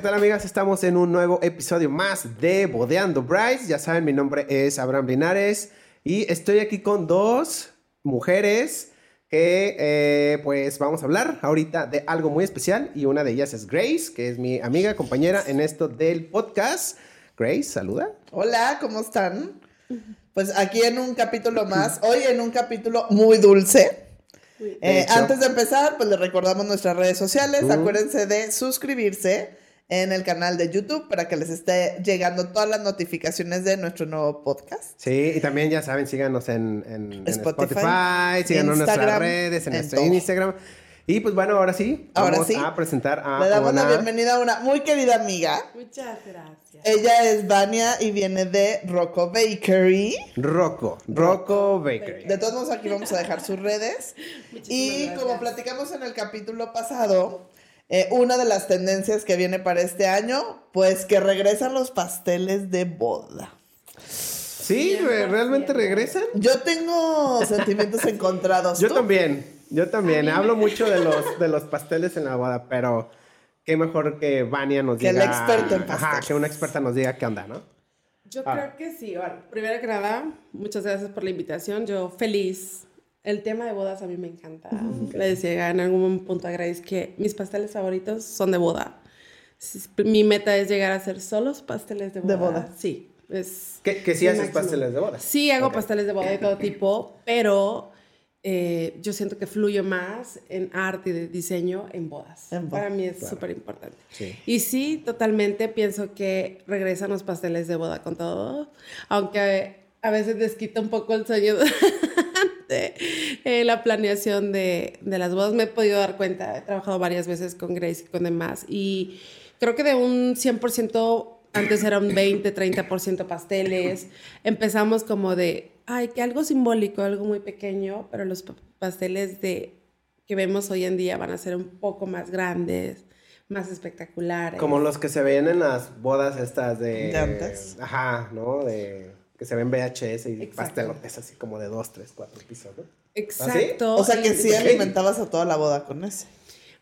¿qué tal amigas? Estamos en un nuevo episodio más de Bodeando Bryce. Ya saben, mi nombre es Abraham Linares y estoy aquí con dos mujeres que eh, pues vamos a hablar ahorita de algo muy especial y una de ellas es Grace, que es mi amiga, compañera en esto del podcast. Grace, saluda. Hola, ¿cómo están? Pues aquí en un capítulo más, hoy en un capítulo muy dulce. Eh, antes de empezar, pues les recordamos nuestras redes sociales. Acuérdense de suscribirse en el canal de YouTube para que les esté llegando todas las notificaciones de nuestro nuevo podcast. Sí, y también ya saben, síganos en, Spotify, síganos en nuestras redes, en, nuestro Instagram. Y pues bueno, ahora sí, ahora vamos a presentar a Le damos la bienvenida a una muy querida amiga. Muchas gracias. Ella es Vania y viene de Rocco Bakery. Rocco, Rocco Bakery. De todos modos aquí vamos a dejar sus redes. y como platicamos en el capítulo pasado, eh, una de las tendencias que viene para este año, pues que regresan los pasteles de boda. Sí, realmente regresan. Yo tengo sentimientos encontrados. Yo también. Yo también. Hablo mucho de los, de los pasteles en la boda, pero qué mejor que Vania nos diga. Que el experto en pasteles. Ajá, que una experta nos diga qué onda, ¿no? Yo ah. creo que sí. primero que nada, muchas gracias por la invitación. Yo feliz. El tema de bodas a mí me encanta. Le decía en algún punto a Grace que mis pasteles favoritos son de boda. Mi meta es llegar a hacer solos pasteles de boda. De boda. Sí. Es ¿Que, que sí haces pasteles de boda? Sí, hago pasteles de boda de todo tipo, pero eh, yo siento que fluyo más en arte y de diseño en bodas. Para mí es súper importante. Y sí, totalmente pienso que regresan los pasteles de boda con todo, aunque a veces desquita un poco el sueño de eh, la planeación de, de, las bodas. Me he podido dar cuenta, he trabajado varias veces con Grace y con demás, y creo que de un 100% antes era un 20, 30% pasteles. Empezamos como de, ay, que algo simbólico, algo muy pequeño, pero los pasteles de que vemos hoy en día van a ser un poco más grandes, más espectaculares. Como los que se ven en las bodas estas de... De antes. Ajá, ¿no? De que se ven VHS y pastelotes así como de dos, tres, cuatro pisos, ¿no? Exacto. O sea que sí alimentabas a toda la boda con ese.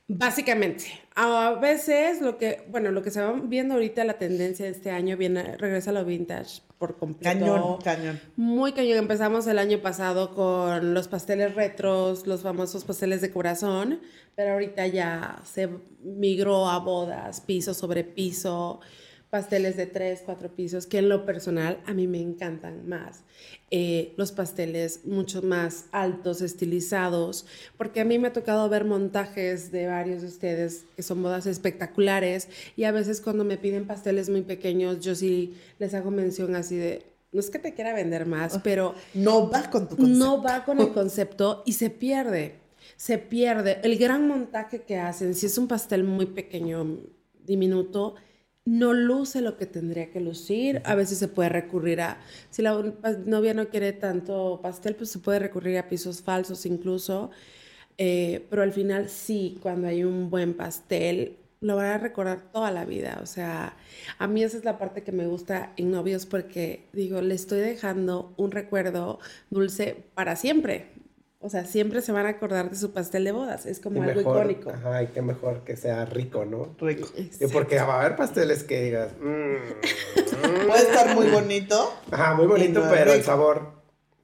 Básicamente, a veces lo que, bueno, lo que se va viendo ahorita la tendencia de este año viene, regresa a lo vintage por completo. Cañón, cañón. Muy cañón. Empezamos el año pasado con los pasteles retros, los famosos pasteles de corazón, pero ahorita ya se migró a bodas, piso sobre piso pasteles de tres, cuatro pisos, que en lo personal a mí me encantan más. Eh, los pasteles mucho más altos, estilizados, porque a mí me ha tocado ver montajes de varios de ustedes que son bodas espectaculares y a veces cuando me piden pasteles muy pequeños, yo sí les hago mención así de, no es que te quiera vender más, ah, pero... No va con tu concepto. No va con el concepto y se pierde, se pierde. El gran montaje que hacen, si es un pastel muy pequeño, diminuto, no luce lo que tendría que lucir. A veces se puede recurrir a, si la novia no quiere tanto pastel, pues se puede recurrir a pisos falsos incluso. Eh, pero al final sí, cuando hay un buen pastel, lo van a recordar toda la vida. O sea, a mí esa es la parte que me gusta en novios porque digo, le estoy dejando un recuerdo dulce para siempre. O sea, siempre se van a acordar de su pastel de bodas. Es como algo icónico. Ajá, y qué mejor que sea rico, ¿no? Rico. Y porque va a haber pasteles que digas. Mm, Puede estar muy bonito. Ajá, muy bonito, pero el sabor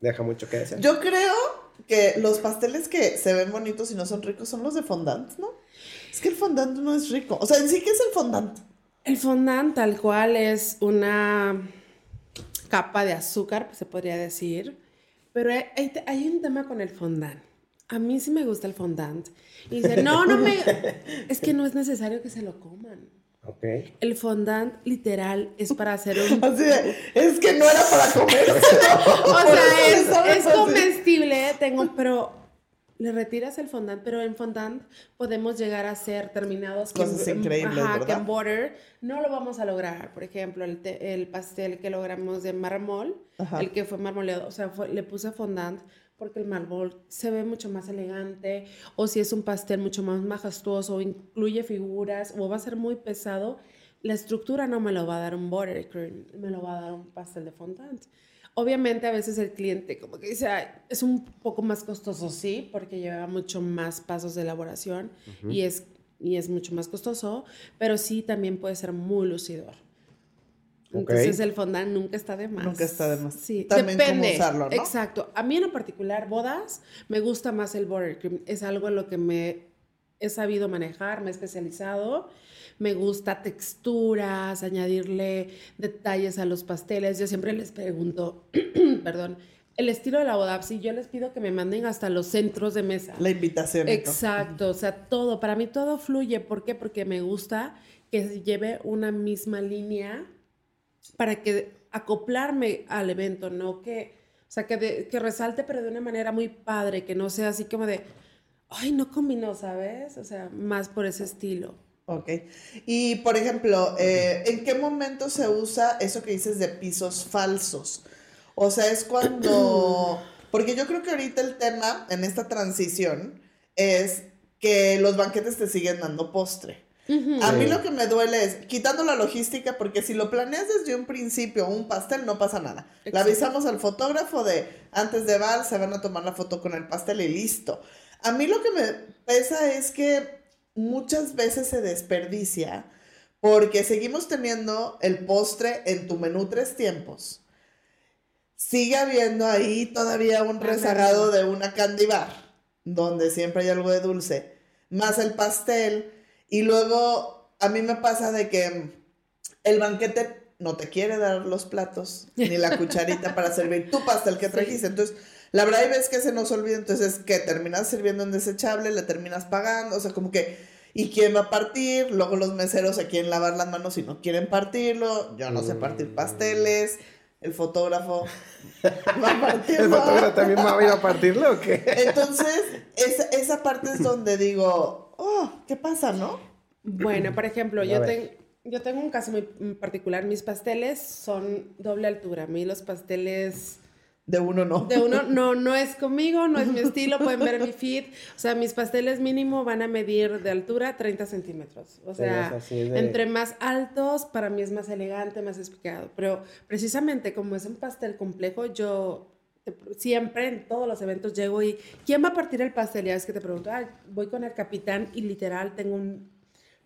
deja mucho que decir. Yo creo que los pasteles que se ven bonitos y no son ricos son los de fondant, ¿no? Es que el fondant no es rico. O sea, en sí, ¿qué es el fondant? El fondant, tal cual, es una capa de azúcar, se podría decir pero hay, un tema con el fondant. A mí sí me gusta el fondant. Y dice, no, no me... Es que no es necesario que se lo coman. Okay. El fondant literal es para hacer un... es que no era para comer. o sea, es, comestible, tengo, pero le retiras el fondant, pero en fondant podemos llegar a ser terminados Cosas increíbles, ajá, que en border no lo vamos a lograr. Por ejemplo, el, el pastel que logramos de mármol, el que fue marmoleado, o sea, le puse fondant porque el mármol se ve mucho más elegante, o si es un pastel mucho más majestuoso, incluye figuras, o va a ser muy pesado, la estructura no me lo va a dar un buttercream, me lo va a dar un pastel de fondant. Obviamente a veces el cliente como que dice, es un poco más costoso, sí, porque lleva mucho más pasos de elaboración y es y es mucho más costoso, pero sí también puede ser muy lucidor. Entonces el fondant nunca está de más. Nunca está de más. Sí, También depende. Cómo usarlo, ¿no? Exacto. A mí en particular, bodas, me gusta más el buttercream. Es algo en lo que me he sabido manejar, me he especializado. Me gusta texturas, añadirle detalles a los pasteles. Yo siempre les pregunto, perdón, el estilo de la boda, si yo les pido que me manden hasta los centros de mesa. La invitación. Exacto, o sea, todo, para mí todo fluye. ¿Por qué? Porque me gusta que lleve una misma línea para que acoplarme al evento, no que, o sea, que, que resalte, pero de una manera muy padre, que no sea así como de, ay, no combinó, ¿sabes? O sea, más por ese estilo. Ok. Y, por ejemplo, eh, ¿en qué momento se usa eso que dices de pisos falsos? O sea, es cuando... Porque yo creo que ahorita el tema en esta transición es que los banquetes te siguen dando postre. A mí lo que me duele es quitando la logística, porque si lo planeas desde un principio, un pastel, no pasa nada. Le avisamos al fotógrafo de antes de bar, se van a tomar la foto con el pastel y listo. A mí lo que me pesa es que muchas veces se desperdicia porque seguimos teniendo el postre en tu menú tres tiempos. Sigue habiendo ahí todavía un rezagado de una candy bar, donde siempre hay algo de dulce, más el pastel y luego a mí me pasa de que el banquete no te quiere dar los platos ni la cucharita para servir tu pastel que trajiste. Entonces, la verdad hay veces que se nos olvida, entonces que terminas sirviendo en desechable, le terminas pagando, o sea, como que, ¿y quién va a partir? Luego los meseros se quieren lavar las manos y no quieren partirlo, yo no sé partir pasteles. El fotógrafo va a partirlo. ¿El fotógrafo también va a ir a partirlo o qué? Entonces, esa, esa parte es donde digo, oh, ¿qué pasa, no? Bueno, por ejemplo, yo, yo tengo un caso muy particular. Mis pasteles son doble altura. A mí los pasteles... De uno no. De uno no, no es conmigo, no es mi estilo, pueden ver mi feed. O sea, mis pasteles mínimo van a medir de altura 30 centímetros. O sea, entre más altos, para mí es más elegante, más explicado. Pero precisamente como es un pastel complejo, yo siempre en todos los eventos llego y ¿quién va a partir el pastel? Ya es que te pregunto, voy con el capitán y literal tengo un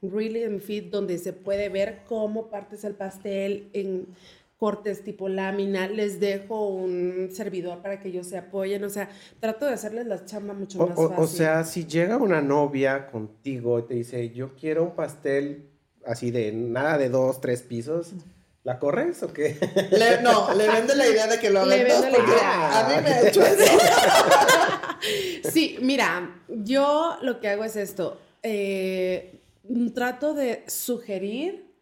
really en feed donde se puede ver cómo partes el pastel en cortes tipo lámina, les dejo un servidor para que ellos se apoyen, o sea, trato de hacerles la chamba mucho más fácil. O sea, si llega una novia contigo y te dice, yo quiero un pastel así de nada de dos, tres pisos, ¿La corres o qué? no, le vende la idea de que lo hagan porque a mí me ha hecho eso. sí, mira, yo lo que hago es esto. Eh, trato de sugerir.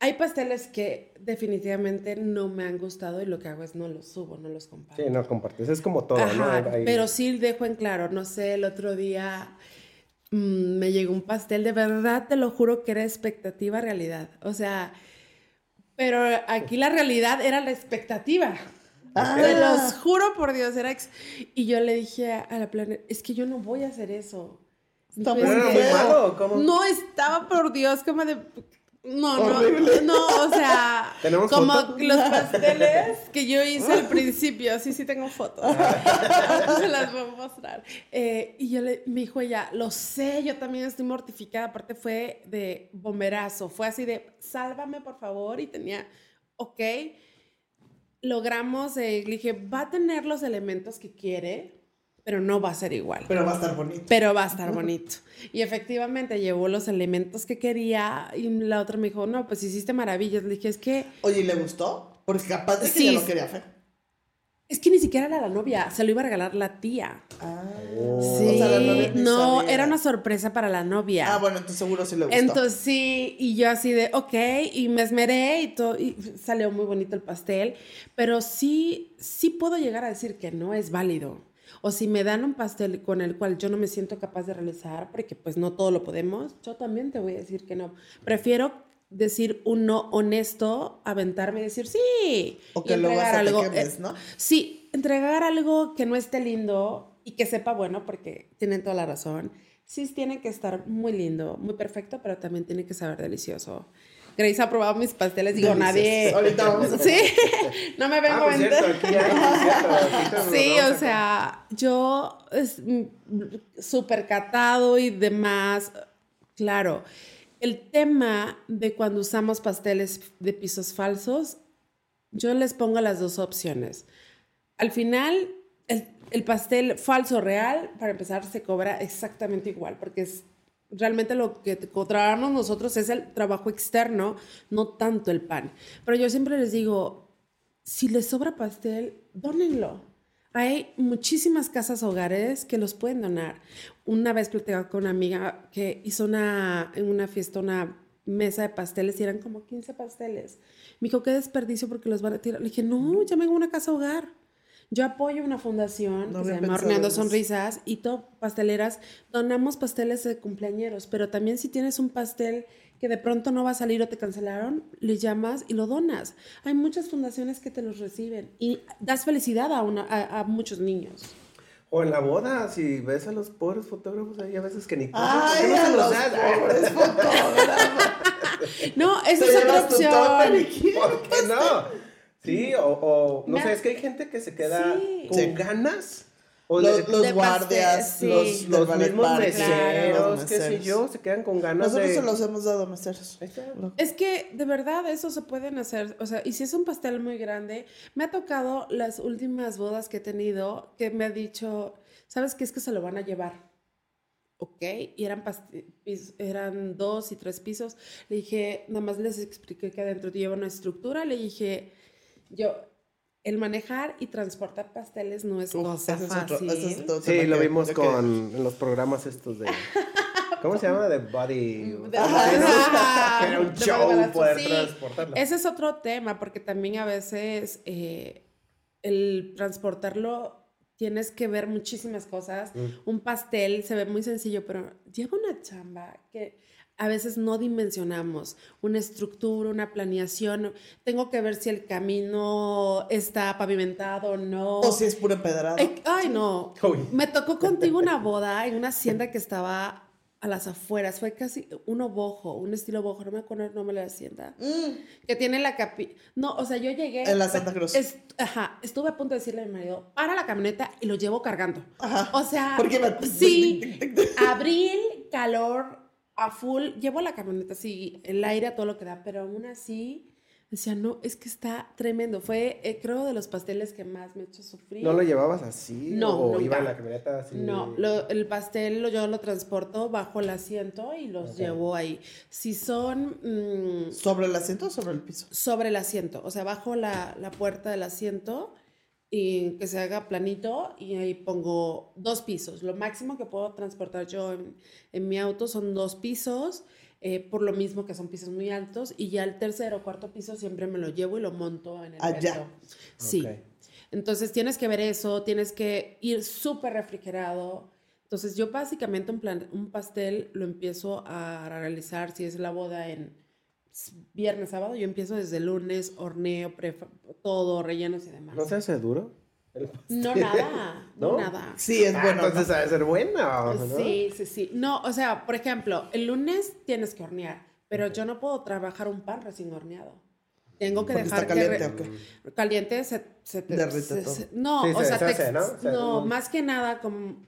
Hay pasteles que definitivamente no me han gustado y lo que hago es no los subo, no los comparto. Sí, no compartes. Es como todo, ¿no? Pero sí dejo en claro, no sé, el otro día mm, me llegó un pastel, de verdad te lo juro que era expectativa realidad. O sea, pero aquí la realidad era la expectativa. Ah. Te los juro por Dios, era Y yo le dije a la planeta, es que yo no voy a hacer eso. Está muy malo, ¿cómo? No, estaba por Dios como de, no, no, no, o sea, como los pasteles que yo hice al principio, sí, sí tengo fotos, se las voy a mostrar. Eh, y yo le, me dijo ella, lo sé, yo también estoy mortificada, aparte fue de bomberazo, fue así de, sálvame por favor, y tenía, ok, logramos, eh, le dije, va a tener los elementos que quiere, pero no va a ser igual. Pero va a estar bonito. Pero va a estar bonito. Y efectivamente llevó los elementos que quería y la otra me dijo, no, pues hiciste maravillas. Le dije, es que... Oye, ¿y le gustó? Porque capaz de que ya lo quería hacer. Es que ni siquiera era la novia, se lo iba a regalar la tía. Ah, sí, no, era una sorpresa para la novia. Ah, bueno, entonces seguro sí le gustó. Entonces sí, y yo así de, ok, y me esmeré y todo, y salió muy bonito el pastel, pero sí, sí puedo llegar a decir que no es válido. O si me dan un pastel con el cual yo no me siento capaz de realizar, porque pues no todo lo podemos, yo también te voy a decir que no. Prefiero decir un no honesto, aventarme y decir sí. O que luego algo, eh, ¿no? sí, entregar algo que no esté lindo y que sepa bueno, porque tienen toda la razón. Sí, tiene que estar muy lindo, muy perfecto, pero también tiene que saber delicioso. Grace ha probado mis pasteles. Digo, nadie. Ahorita vamos a Sí, no me vengo Ah, cierto, aquí ya, cierto, lo Sí, o sea, yo es, súper catado y demás. Claro, el tema de cuando usamos pasteles de pisos falsos, yo les pongo las dos opciones. Al final, el, el pastel falso real, para empezar, se cobra exactamente igual, porque es realmente lo que cobramos nosotros es el trabajo externo, no tanto el pan. Pero yo siempre les digo, si les sobra pastel, dónenlo. Hay muchísimas casas hogares que los pueden donar. Una vez platicaba con una amiga que hizo una, en una fiesta una mesa de pasteles y eran como 15 pasteles. Me dijo, qué desperdicio porque los van a tirar. Le dije, no, llamen a una casa hogar. Yo apoyo una fundación No que se llama Horneando. Sonrisas y todo pasteleras. Donamos pasteles de cumpleañeros, pero también si tienes un pastel que de pronto no va a salir o te cancelaron, le llamas y lo donas. Hay muchas fundaciones que te los reciben y das felicidad a, una, a, a muchos niños. O en la boda, si ves a los pobres fotógrafos ahí a veces que ni Ay, ¿por qué no a se los los das? pobres fotógrafos. No, esa es otra opción. ¿Por qué no? Sí, o, o no sé, es que hay gente que se queda Sí. con Sí. ganas. O Los, de- los de guardias, pastel, los, los ballet mismos meseros, los qué sé yo, se quedan con ganas Nosotros de... se los hemos dado meseros. Es que de verdad eso se pueden hacer, o sea, y si es un pastel muy grande, me ha tocado las últimas bodas que he tenido que me ha dicho, ¿sabes qué es que se lo van a llevar? Ok, y eran, pasti- pis- eran dos y tres pisos. Le dije, nada más les expliqué que adentro lleva una estructura. Le dije, yo, el manejar y transportar pasteles no es Uf, cosa ese es otro- fácil. es otro Sí, tema lo que- vimos con los programas estos de... ¿Cómo se llama? De Body... Que era un show poder sí. transportarlo. Ese es otro tema, porque también a veces eh, el transportarlo tienes que ver muchísimas cosas. Mm. Un pastel se ve muy sencillo, pero lleva una chamba que a veces no dimensionamos. Una estructura, una planeación. Tengo que ver si el camino está pavimentado o no. O si es puro empedrado. Ay, ay, no. Uy. Me tocó contigo una boda en una hacienda que estaba a las afueras. Fue casi un bojo, un estilo bojo. No me acuerdo el nombre de la hacienda. Mm, Que tiene la capi... No, o sea, yo llegué... En la Santa Cruz. Ajá, estuve a punto de decirle a mi marido, para la camioneta y lo llevo cargando. Ajá. O sea, Porque me- sí, abril, calor, a full, llevo la camioneta así, el aire a todo lo que da, pero aún así, decía, no, es que está tremendo. Fue, eh, creo, de los pasteles que más me ha hecho sufrir. ¿No lo llevabas así? No, ¿O nunca. iba en la camioneta así? No, lo- el pastel lo- yo lo transporto bajo el asiento y los llevo ahí. Si son mm, ¿Sobre el asiento o sobre el piso? sobre el asiento, o sea, bajo la, la puerta del asiento y que se haga planito y ahí pongo dos pisos. Lo máximo que puedo transportar yo en, en mi auto son dos pisos, eh, por lo mismo que son pisos muy altos y ya el tercero o cuarto piso siempre me lo llevo y lo monto en el Allá. resto. Sí. Entonces tienes que ver eso, tienes que ir súper refrigerado. Entonces yo básicamente un, plan, un pastel lo empiezo a realizar si es la boda en viernes, sábado, yo empiezo desde lunes, horneo, prefa- todo, rellenos y demás. ¿No se hace duro? El No, nada, no, ¿No? nada. Sí, es Ah, bueno. entonces ha de ser buena, ¿no? Sí, sí, sí. No, o sea, por ejemplo, el lunes tienes que hornear, pero yo no puedo trabajar un pan recién horneado. Tengo que Porque dejar está que caliente, re- ¿o qué? caliente se, se te Derrite se- todo. se- no, Sí, o se sea, te deshace, ex- ¿no? O sea, no, no- más que nada como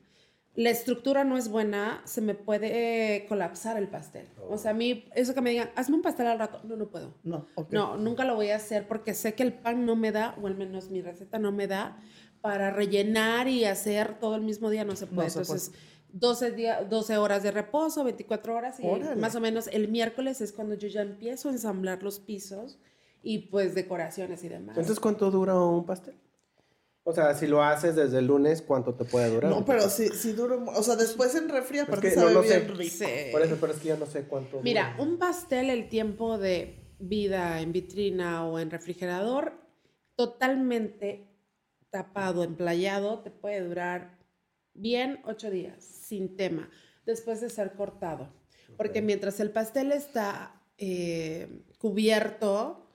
la estructura no es buena, se me puede colapsar el pastel. O sea, a mí eso que me digan, hazme un pastel al rato, no, no puedo. No, ok. No, nunca lo voy a hacer porque sé que el pan no me da, o al menos mi receta no me da, para rellenar y hacer todo el mismo día, no se puede. se puede. Entonces, 12, día- 12 horas de reposo, 24 horas y Órale. más o menos el miércoles es cuando yo ya empiezo a ensamblar los pisos y pues decoraciones y demás. Entonces, ¿cuánto dura un pastel? O sea, si lo haces desde el lunes, ¿cuánto te puede durar? No, pero sí, sí duro. O sea, después en refri, aparte que no sabe lo bien sé. rico. Sí. Por eso, pero es que ya no sé cuánto. Mira, dura. un pastel, el tiempo de vida en vitrina o en refrigerador, totalmente tapado, emplayado, te puede durar bien ocho días, sin tema, después de ser cortado. Porque Ok. mientras el pastel está eh, cubierto,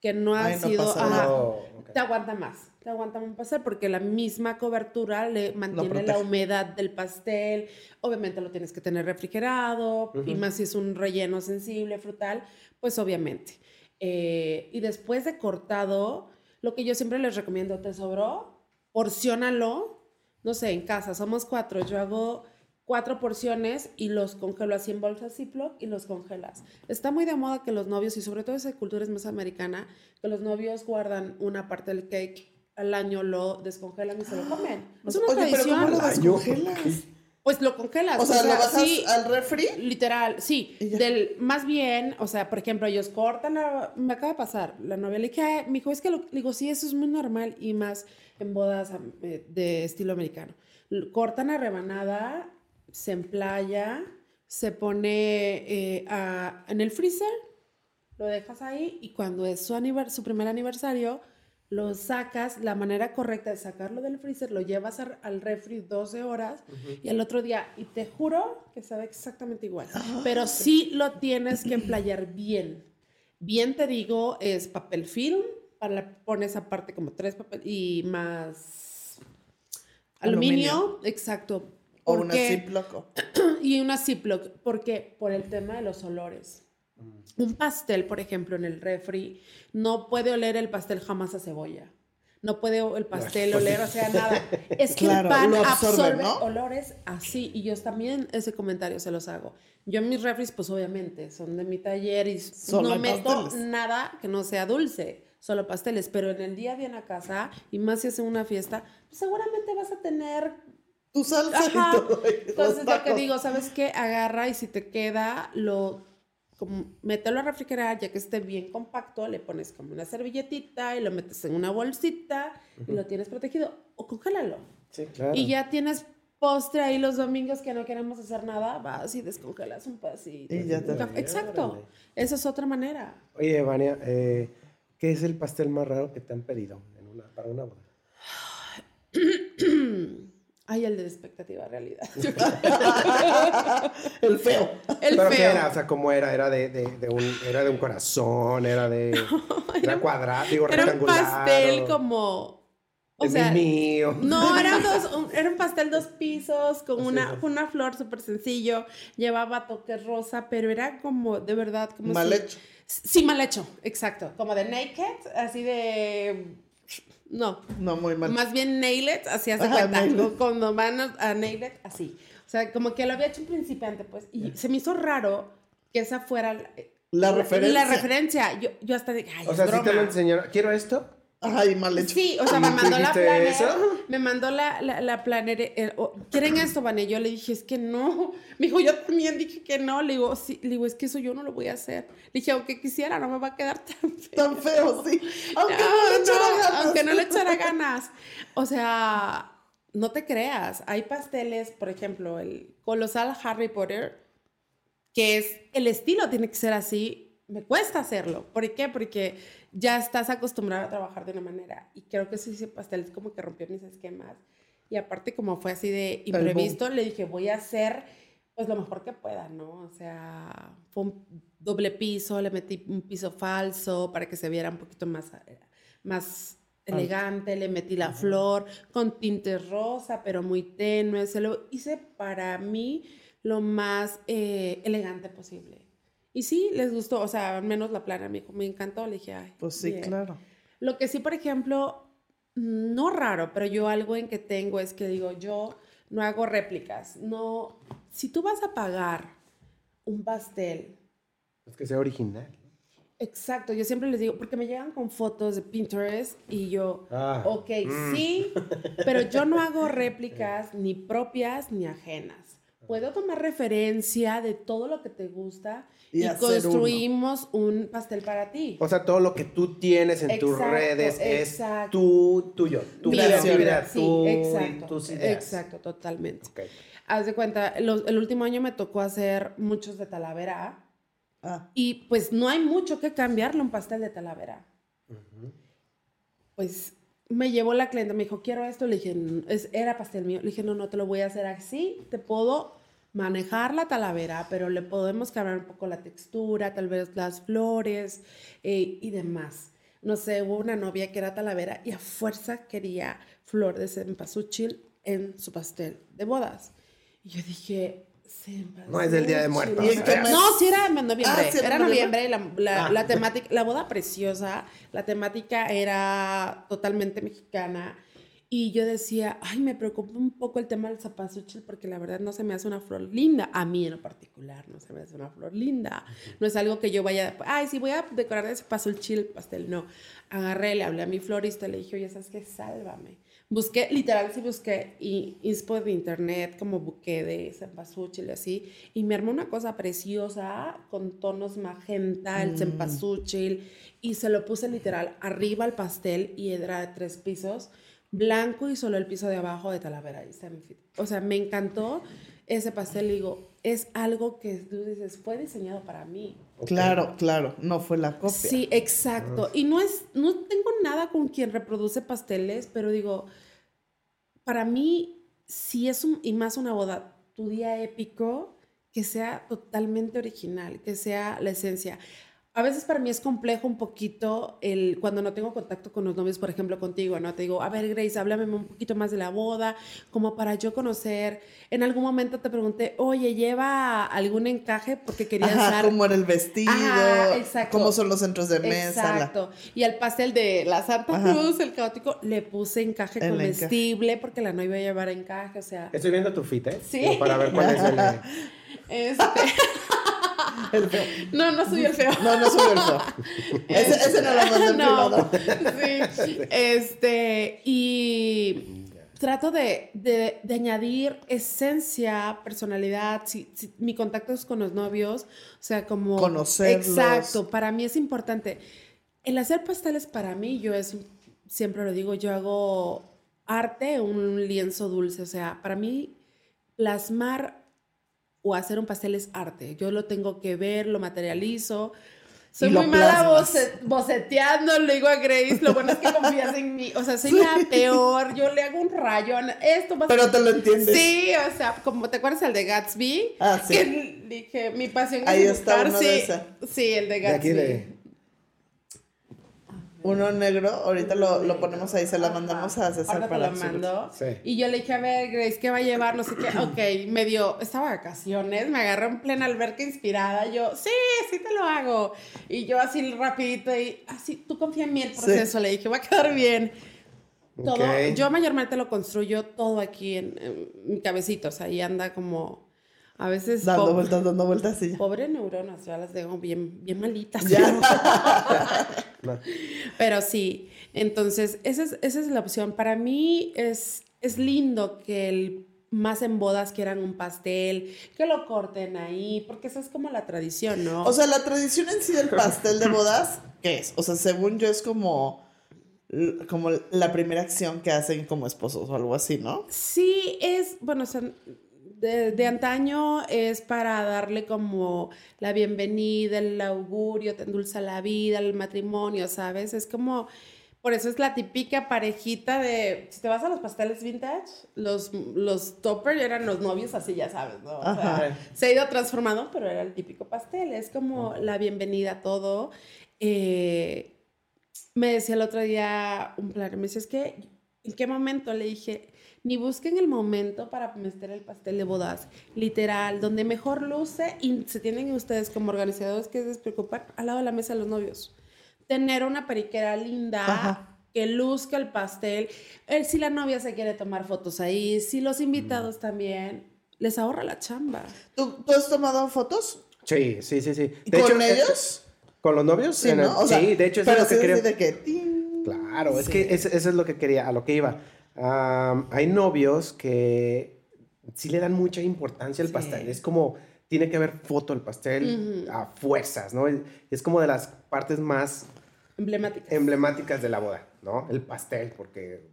que no ha Ay, no sido... pasa ajá, nada. Oh, ok. te aguanta más. Te aguantan un pastel porque la misma cobertura le mantiene la humedad del pastel. Obviamente lo tienes que tener refrigerado y más si es un relleno sensible, frutal, pues obviamente. Eh, y después de cortado, lo que yo siempre les recomiendo, te sobró, porciónalo, no sé, en casa somos cuatro, yo hago cuatro porciones y los congelo así en bolsas Ziploc y los congelas. Está muy de moda que los novios, y sobre todo esa cultura es más americana, que los novios guardan una parte del cake al año, lo descongelan y se lo comen. Es una tradición. ¿cómo lo descongelas? Pues lo congelas. O sea, lo bajas al refri. Literal, sí. Del, más bien, o sea, por ejemplo, ellos cortan, me acaba de pasar, la novia le dije, mi hijo, es que lo, digo, sí, eso es muy normal y más en bodas eh, de estilo americano. Cortan la rebanada, se emplaya, se pone eh, en el freezer, lo dejas ahí y cuando es su, su primer aniversario, lo sacas, la manera correcta de sacarlo del freezer, lo llevas al refri 12 horas y al otro día, y te juro que sabe exactamente igual, ah. pero sí lo tienes que emplayar bien. Bien te digo, es papel film, para pones aparte como tres papel y más aluminio, exacto. O una Ziploc. Y una Ziploc, porque por el tema de los olores. Un pastel, por ejemplo, en el refri, no puede oler el pastel jamás a cebolla. No puede el pastel oler, o sea, nada. Es que el pan absorbe, olores así. Y yo también ese comentario se los hago. Yo en mis refris, pues obviamente, son de mi taller y no meto nada que no sea dulce, solo pasteles. Pero en el día a día en la casa, y más si es una fiesta, pues seguramente vas a tener tu salsa y todo. Entonces, lo que digo, ¿sabes qué? Agarra y si te queda, lo como mételo a refrigerar, ya que esté bien compacto, le pones como una servilletita y lo metes en una bolsita y lo tienes protegido. O congélalo. Sí, claro. Y ya tienes postre ahí los domingos que no queremos hacer nada, vas y descongelas un pasito. Y ya te Exacto. Esa es otra manera. Oye, Vania, eh, ¿qué es el pastel más raro que te han pedido en una, para una boda? Ay, el de expectativa realidad. el feo. El ¿Pero feo. qué era? O sea, ¿cómo era? ¿Era de, de, de un, era de un corazón? ¿Era de era cuadrado? Digo, era rectangular? un pastel como... O de sea, mío. No, era, dos, un, era un pastel dos pisos con una, una flor súper sencillo. Llevaba toques rosa, pero era como, de verdad, como Mal si- hecho. Sí, mal hecho, exacto. Como de naked, así de... No, No, muy mal. más bien nail it, así hace Ajá, cuenta, nail it. con- con manos a nail it, así. O sea, como que lo había hecho un principiante, pues, y se me hizo raro que esa fuera la, La referencia. La referencia. Yo, yo hasta de, ay, O es sea, sí te lo broma. enseñaron. ¿Quiero esto? Ay, mal hecho. Sí, o sea, ¿Y me mandó la planner. eso? Me mandó la, la, la planner. eh, ¿Quieren esto, Vane? Yo le dije, es que no. Me dijo, yo también dije que no. Le digo, sí. Le digo, es que eso yo no lo voy a hacer. Le dije, aunque quisiera, no me va a quedar tan feo. Tan feo, sí. Aunque no, No, le echara ganas. Aunque no le echara ganas. O sea, no te creas. Hay pasteles, por ejemplo, el colosal Harry Potter, que es el estilo tiene que ser así. Me cuesta hacerlo. ¿Por qué? Porque ya estás acostumbrado a trabajar de una manera. Y creo que ese pastel como que rompió mis esquemas. Y aparte, como fue así de imprevisto, le dije, voy a hacer pues lo mejor que pueda, ¿no? O sea, fue un doble piso, le metí un piso falso para que se viera un poquito más, más elegante, le metí la flor con tintes rosa, pero muy tenue, se lo hice para mí lo más eh, elegante posible. Y sí, les gustó, o sea, al menos la plana me dijo, me encantó, le dije, ay. Pues sí, bien". claro. Lo que sí, por ejemplo, no raro, pero yo algo en que tengo es que digo, yo no hago réplicas. No, si tú vas a pagar un pastel, Es que sea original. exacto, yo siempre les digo, porque me llegan con fotos de Pinterest y yo, Ah, ok, sí, pero yo no hago réplicas ni propias ni ajenas. Puedo tomar referencia de todo lo que te gusta Y construimos un pastel para ti. O sea, todo lo que tú tienes en tus Exacto, redes es tu, tuyo. Tu creatividad, Sí, tú exacto. tus ideas. Exacto, totalmente. Haz de cuenta, los- el último año me tocó hacer muchos de Talavera Ah, y pues no hay mucho que cambiarle un pastel de Talavera. Pues me llevó la clienta, me dijo, quiero esto, le dije, "N- es, era pastel mío. Le dije, no, no te lo voy a hacer así, te puedo manejar la talavera, pero le podemos cambiar un poco la textura, tal vez las flores eh, y demás. no sé, hubo una novia que era talavera y a fuerza quería flor de cempasúchil en su pastel de bodas. Y yo dije, no es del Día de Muertos. No, sí era noviembre. Ah, era noviembre. La, ah. la, temática, la boda preciosa, la temática era totalmente mexicana. Y yo decía, ay, me preocupa un poco el tema del zapasuchil porque la verdad no se me hace una flor linda. A mí en lo particular no se me hace una flor linda. No es algo que yo vaya, ay, sí voy a decorar de zapasuchil pastel. No. Agarré, le hablé a mi florista, le dije, oye, ¿sabes qué? Sálvame. Busqué, literal, sí busqué y inspo de internet como buque de cempasúchil y así. Y me armó una cosa preciosa con tonos magenta, el mm. cempasúchil. Y se lo puse literal arriba al pastel y era de tres pisos blanco y solo el piso de abajo de Talavera. O sea, me encantó ese pastel. Digo, es algo que tú dices, fue diseñado para mí. Claro, claro, no fue la copia. Sí, exacto. Ah. Y no es, no tengo nada con quien reproduce pasteles, pero digo, para mí, si es un, y más una boda, tu día épico, que sea totalmente original, que sea la esencia a veces para mí es complejo un poquito el cuando no tengo contacto con los novios, por ejemplo, contigo, ¿no? Te digo, a ver, Grace, háblame un poquito más de la boda, como para yo conocer. En algún momento te pregunté, oye, ¿lleva algún encaje? Porque quería Ajá, cómo era el vestido, cómo son los centros de mesa. Exacto. Y al pastel de la Santa Cruz, el caótico, le puse encaje comestible porque la no iba a llevar encaje, o sea... Estoy viendo tu fit, ¿eh? Sí. para ver cuál es el... Este... No, no soy el feo. No, no soy el feo. Ese, ese no lo mandó no, Sí. Este, y trato de, de, de, añadir esencia, personalidad. Si, mi contacto es con los novios, o sea, como. Conocerlos. Exacto, para mí es importante. El hacer pasteles para mí, yo es, siempre lo digo, yo hago arte, un lienzo dulce. O sea, para mí, plasmar o hacer un pastel es arte. Yo lo tengo que ver, lo materializo. Soy muy mala boceteando, le digo a Grace, lo bueno es que confías en mí. O sea, soy la peor, yo le hago un rayón. Esto Pero te lo entiendes. Sí, o sea, como te acuerdas el de Gatsby. Ah, sí. Que dije, mi pasión Ahí es está uno sí, de esa. sí, el de Gatsby. De aquí de uno negro, ahorita lo, lo, ponemos ahí, se la mandamos a César para lo mando. Y yo le dije, a ver, Grace, ¿qué va a llevar? No sé qué. Ok, me dio, estaba vacaciones, me agarré en plena alberca inspirada. Yo, sí, sí te lo hago. Y yo así rapidito y, así, tú confía en mí el proceso. Le dije, va a quedar bien. Todo, yo mayormente lo construyo todo aquí en, en mi cabecito, o sea, ahí anda como a veces. Dando vueltas, dando vueltas, sí. Pobre neuronas, ya las tengo bien, bien malitas. Pero sí, entonces, esa es, esa es la opción. Para mí es, es lindo que el más en bodas quieran un pastel, que lo corten ahí, porque esa es como la tradición, ¿no? O sea, la tradición en sí del pastel de bodas, ¿qué es? O sea, según yo es como como la primera acción que hacen como esposos o algo así, ¿no? Sí, es, bueno, o sea, de, antaño es para darle como la bienvenida, el augurio, te endulza la vida, el matrimonio, ¿sabes? Es como, por eso es la típica parejita de, si te vas a los pasteles vintage, los, los topper eran los novios así, ya sabes, ¿no? O sea, se ha ido transformando, pero era el típico pastel, es como la bienvenida a todo. Eh, me decía el otro día un plan, me dice, es que, ¿en qué momento le dije? ni busquen el momento para meter el pastel de bodas. Literal, donde mejor luce y se tienen ustedes como organizadores que despreocupar al lado de la mesa de los novios. Tener una periquera linda. Que luzca el pastel. Eh, si la novia se quiere tomar fotos ahí, si los invitados mm. también, les ahorra la chamba. ¿Tú, has tomado fotos? Sí, sí, sí, sí. ¿Con eh, ellos? ¿Con los novios? Sí, ¿no? sí, de hecho, eso es lo que quería. De que... Claro, es que eso, es lo que quería, a lo que iba hay novios que sí le dan mucha importancia al pastel. Es como, tiene que haber foto del pastel a fuerzas, ¿no? Es como de las partes más emblemáticas. emblemáticas de la boda, ¿no? El pastel, porque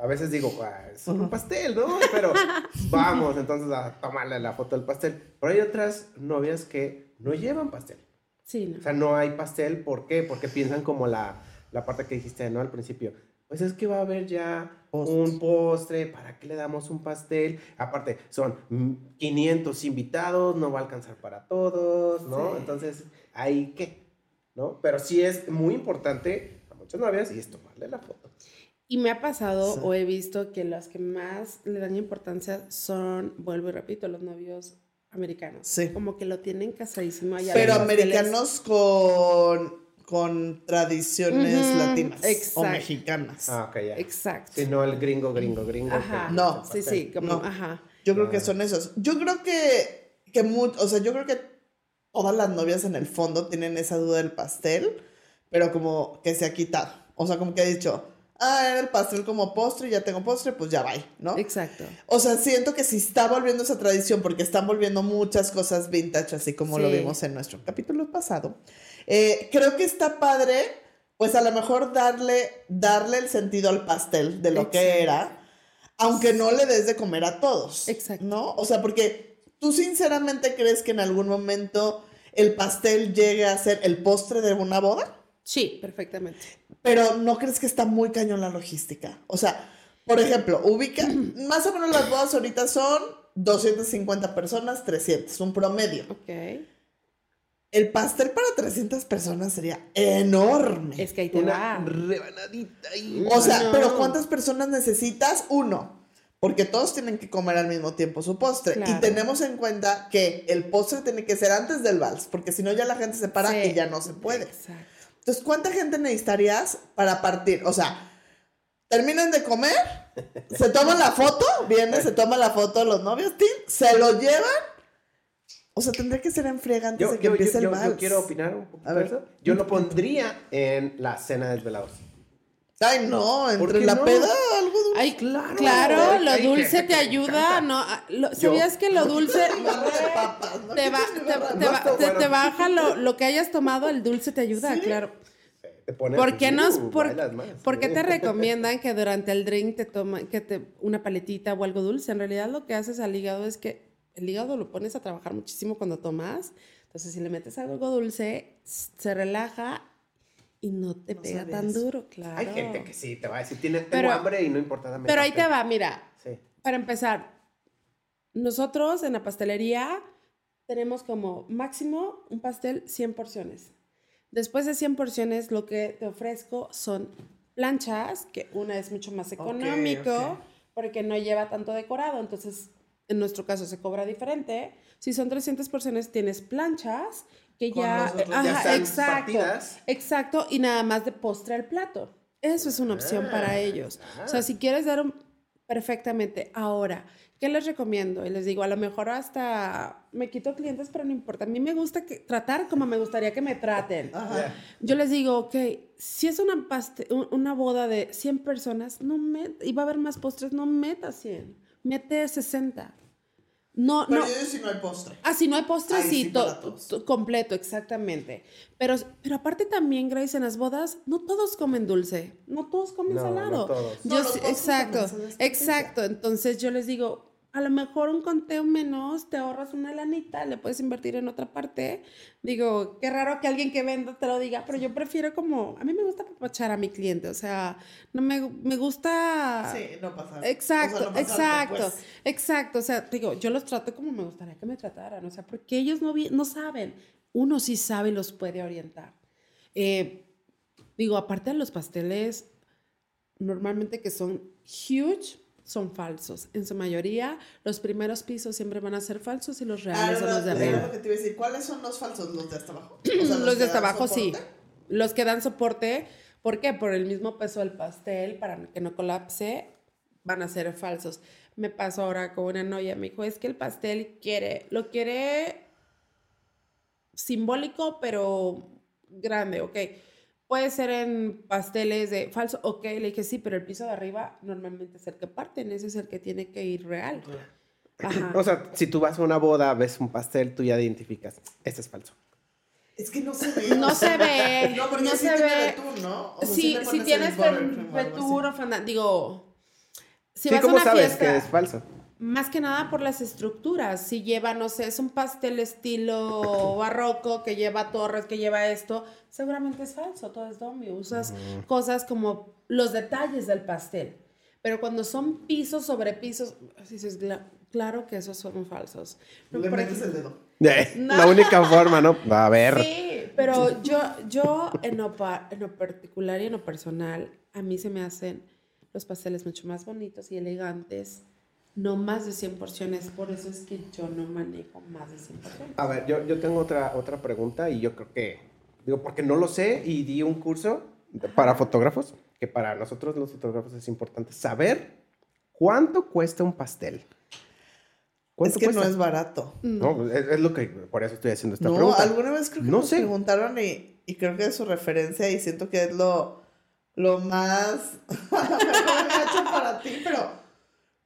a veces digo, ah, es un pastel, ¿no? Pero vamos entonces a tomarle la foto del pastel. Pero hay otras novias que no llevan pastel. Sí, O sea, no hay pastel, ¿por qué? Porque piensan como la, la parte que dijiste, ¿no? Al principio pues es que va a haber ya un postre, ¿para qué le damos un pastel? Aparte, son 500 invitados, no va a alcanzar para todos, ¿no? Entonces, ¿ahí qué? ¿No? Pero sí es muy importante, muchas novias y es tomarle la foto. Y me ha pasado o he visto que las que más le dan importancia son, vuelvo y repito, los novios americanos. Sí. Como que lo tienen casadísimo allá. Pero americanos con, con tradiciones latinas o mexicanas. Ah, ok, ya. Exacto. Sí, no el gringo, gringo, gringo. Ajá. No, sí, sí, como, ajá. Yo creo que son esos. Yo creo que, que o sea, yo creo que todas las novias en el fondo tienen esa duda del pastel, pero como que se ha quitado. O sea, como que ha dicho, ah, era el pastel como postre, ya tengo postre, pues ya va, ¿no? Exacto. O sea, siento que si está volviendo esa tradición, porque están volviendo muchas cosas vintage, así como lo vimos en nuestro capítulo pasado, eh, creo que está padre, pues a lo mejor darle, darle el sentido al pastel de lo que era, aunque no le des de comer a todos. Exacto. ¿No? O sea, porque tú sinceramente crees que en algún momento el pastel llegue a ser el postre de una boda? Sí, perfectamente. Pero ¿no crees que está muy cañón la logística? O sea, por ejemplo, ubica, más o menos las bodas ahorita son 250 personas, 300, un promedio. Ok. El pastel para 300 personas sería enorme. Es que ahí te Una rebanadita ahí. O sea, pero ¿cuántas personas necesitas? Uno. Porque todos tienen que comer al mismo tiempo su postre. Y tenemos en cuenta que el postre tiene que ser antes del vals, porque si no ya la gente se para y ya no se puede. Exacto. Entonces, ¿cuánta gente necesitarías para partir? O sea, terminan de comer, se toman la foto, viene, se toma la foto los novios, se lo llevan. O sea, tendría que ser en friega antes de que empiece el vals. Yo quiero opinar un poco eso. Yo lo pondría en la cena de desvelados. Ay, no, entre la peda, algo dulce. Ay, claro. Claro, lo dulce te ayuda, ¿no? ¿Sabías que lo dulce te, te, baja lo, que hayas tomado, el dulce te ayuda, claro. ¿Por qué, nos, por, ¿Por qué te recomiendan que durante el drink te toman que te, una paletita o algo dulce? En realidad lo que haces al hígado es que el hígado lo pones a trabajar muchísimo cuando tomas. Entonces, si le metes algo dulce, se relaja y no te pega tan duro, claro. Hay gente que sí, te va a decir, tiene, tengo hambre y no importa. Pero ahí te va, mira. Para empezar, nosotros en la pastelería tenemos como máximo un pastel 100 porciones. Después de 100 porciones, lo que te ofrezco son planchas, que una es mucho más económico, porque no lleva tanto decorado, entonces en nuestro caso se cobra diferente. Si son 300 porciones, tienes planchas que ya, exacto, exacto, y nada más de postre al plato. Eso es una opción para ah, ellos. O sea, si quieres dar un, perfectamente. Ahora, ¿qué les recomiendo? Y les digo, a lo mejor hasta me quito clientes, pero no importa. A mí me gusta que, tratar como me gustaría que me traten. Yo les digo, ok, si es una, una boda de 100 personas, no me, y va a haber más postres, no meta 100, mete 60 no, pero no. si no hay postre. Ah, si no hay postre, sí, completo, exactamente. Pero, pero aparte también, Grace, en las bodas, no todos comen dulce, no todos comen salado. No todos. Yo, exacto, exacto. Entonces yo les digo, a lo mejor un conteo menos, te ahorras una lanita, le puedes invertir en otra parte. Digo, qué raro que alguien que venda te lo diga, pero yo prefiero como, a mí me gusta apapachar a mi cliente, o sea, no me, me gusta... Sí, no pasa. Exacto, exacto, pues. exacto, o sea, digo, yo los trato como me gustaría que me trataran, o sea, porque ellos no, no saben, uno sí sabe y los puede orientar. Eh, digo, aparte de los pasteles, normalmente que son huge, son falsos. En su mayoría, los primeros pisos siempre van a ser falsos y los reales son los de arriba. ¿Cuáles son los falsos? ¿Los de hasta abajo? los, de hasta abajo, sí. Los que dan soporte, ¿por qué? Por el mismo peso del pastel, para que no colapse, van a ser falsos. Me pasó ahora con una novia, me dijo, es que el pastel quiere, lo quiere simbólico, pero grande, ok Puede ser en pasteles de falso. Ok, le dije sí, pero el piso de arriba normalmente es el que parten, ese es el que tiene que ir real. Ajá. O sea, si tú vas a una boda, ves un pastel, tú ya identificas, este es falso. Es que no se ve. No se ve. no, porque no se ve. ¿no? sí, si, tienes o fandango, digo, si vas a una sabes que es falso? Más que nada por las estructuras. Si lleva, no sé, es un pastel estilo barroco que lleva torres, que lleva esto, seguramente es falso, todo es domi. Usas cosas como los detalles del pastel. Pero cuando son pisos sobre pisos, dices, claro que esos son falsos. Le metes el dedo. La única forma, ¿no? A ver. Sí, pero yo, yo en, lo en lo particular y en lo personal, a mí se me hacen los pasteles mucho más bonitos y elegantes no más de 100 porciones, por eso es que yo no manejo más de 100 porciones. A ver, yo, yo tengo otra, otra pregunta y yo creo que, digo, porque no lo sé y di un curso para fotógrafos, que para nosotros los fotógrafos es importante saber cuánto cuesta un pastel. Es que no es barato. No, es, lo que, por eso estoy haciendo esta pregunta. No, alguna vez creo que no nos preguntaron y, y, creo que es su referencia y siento que es lo, lo más... hecho para ti, pero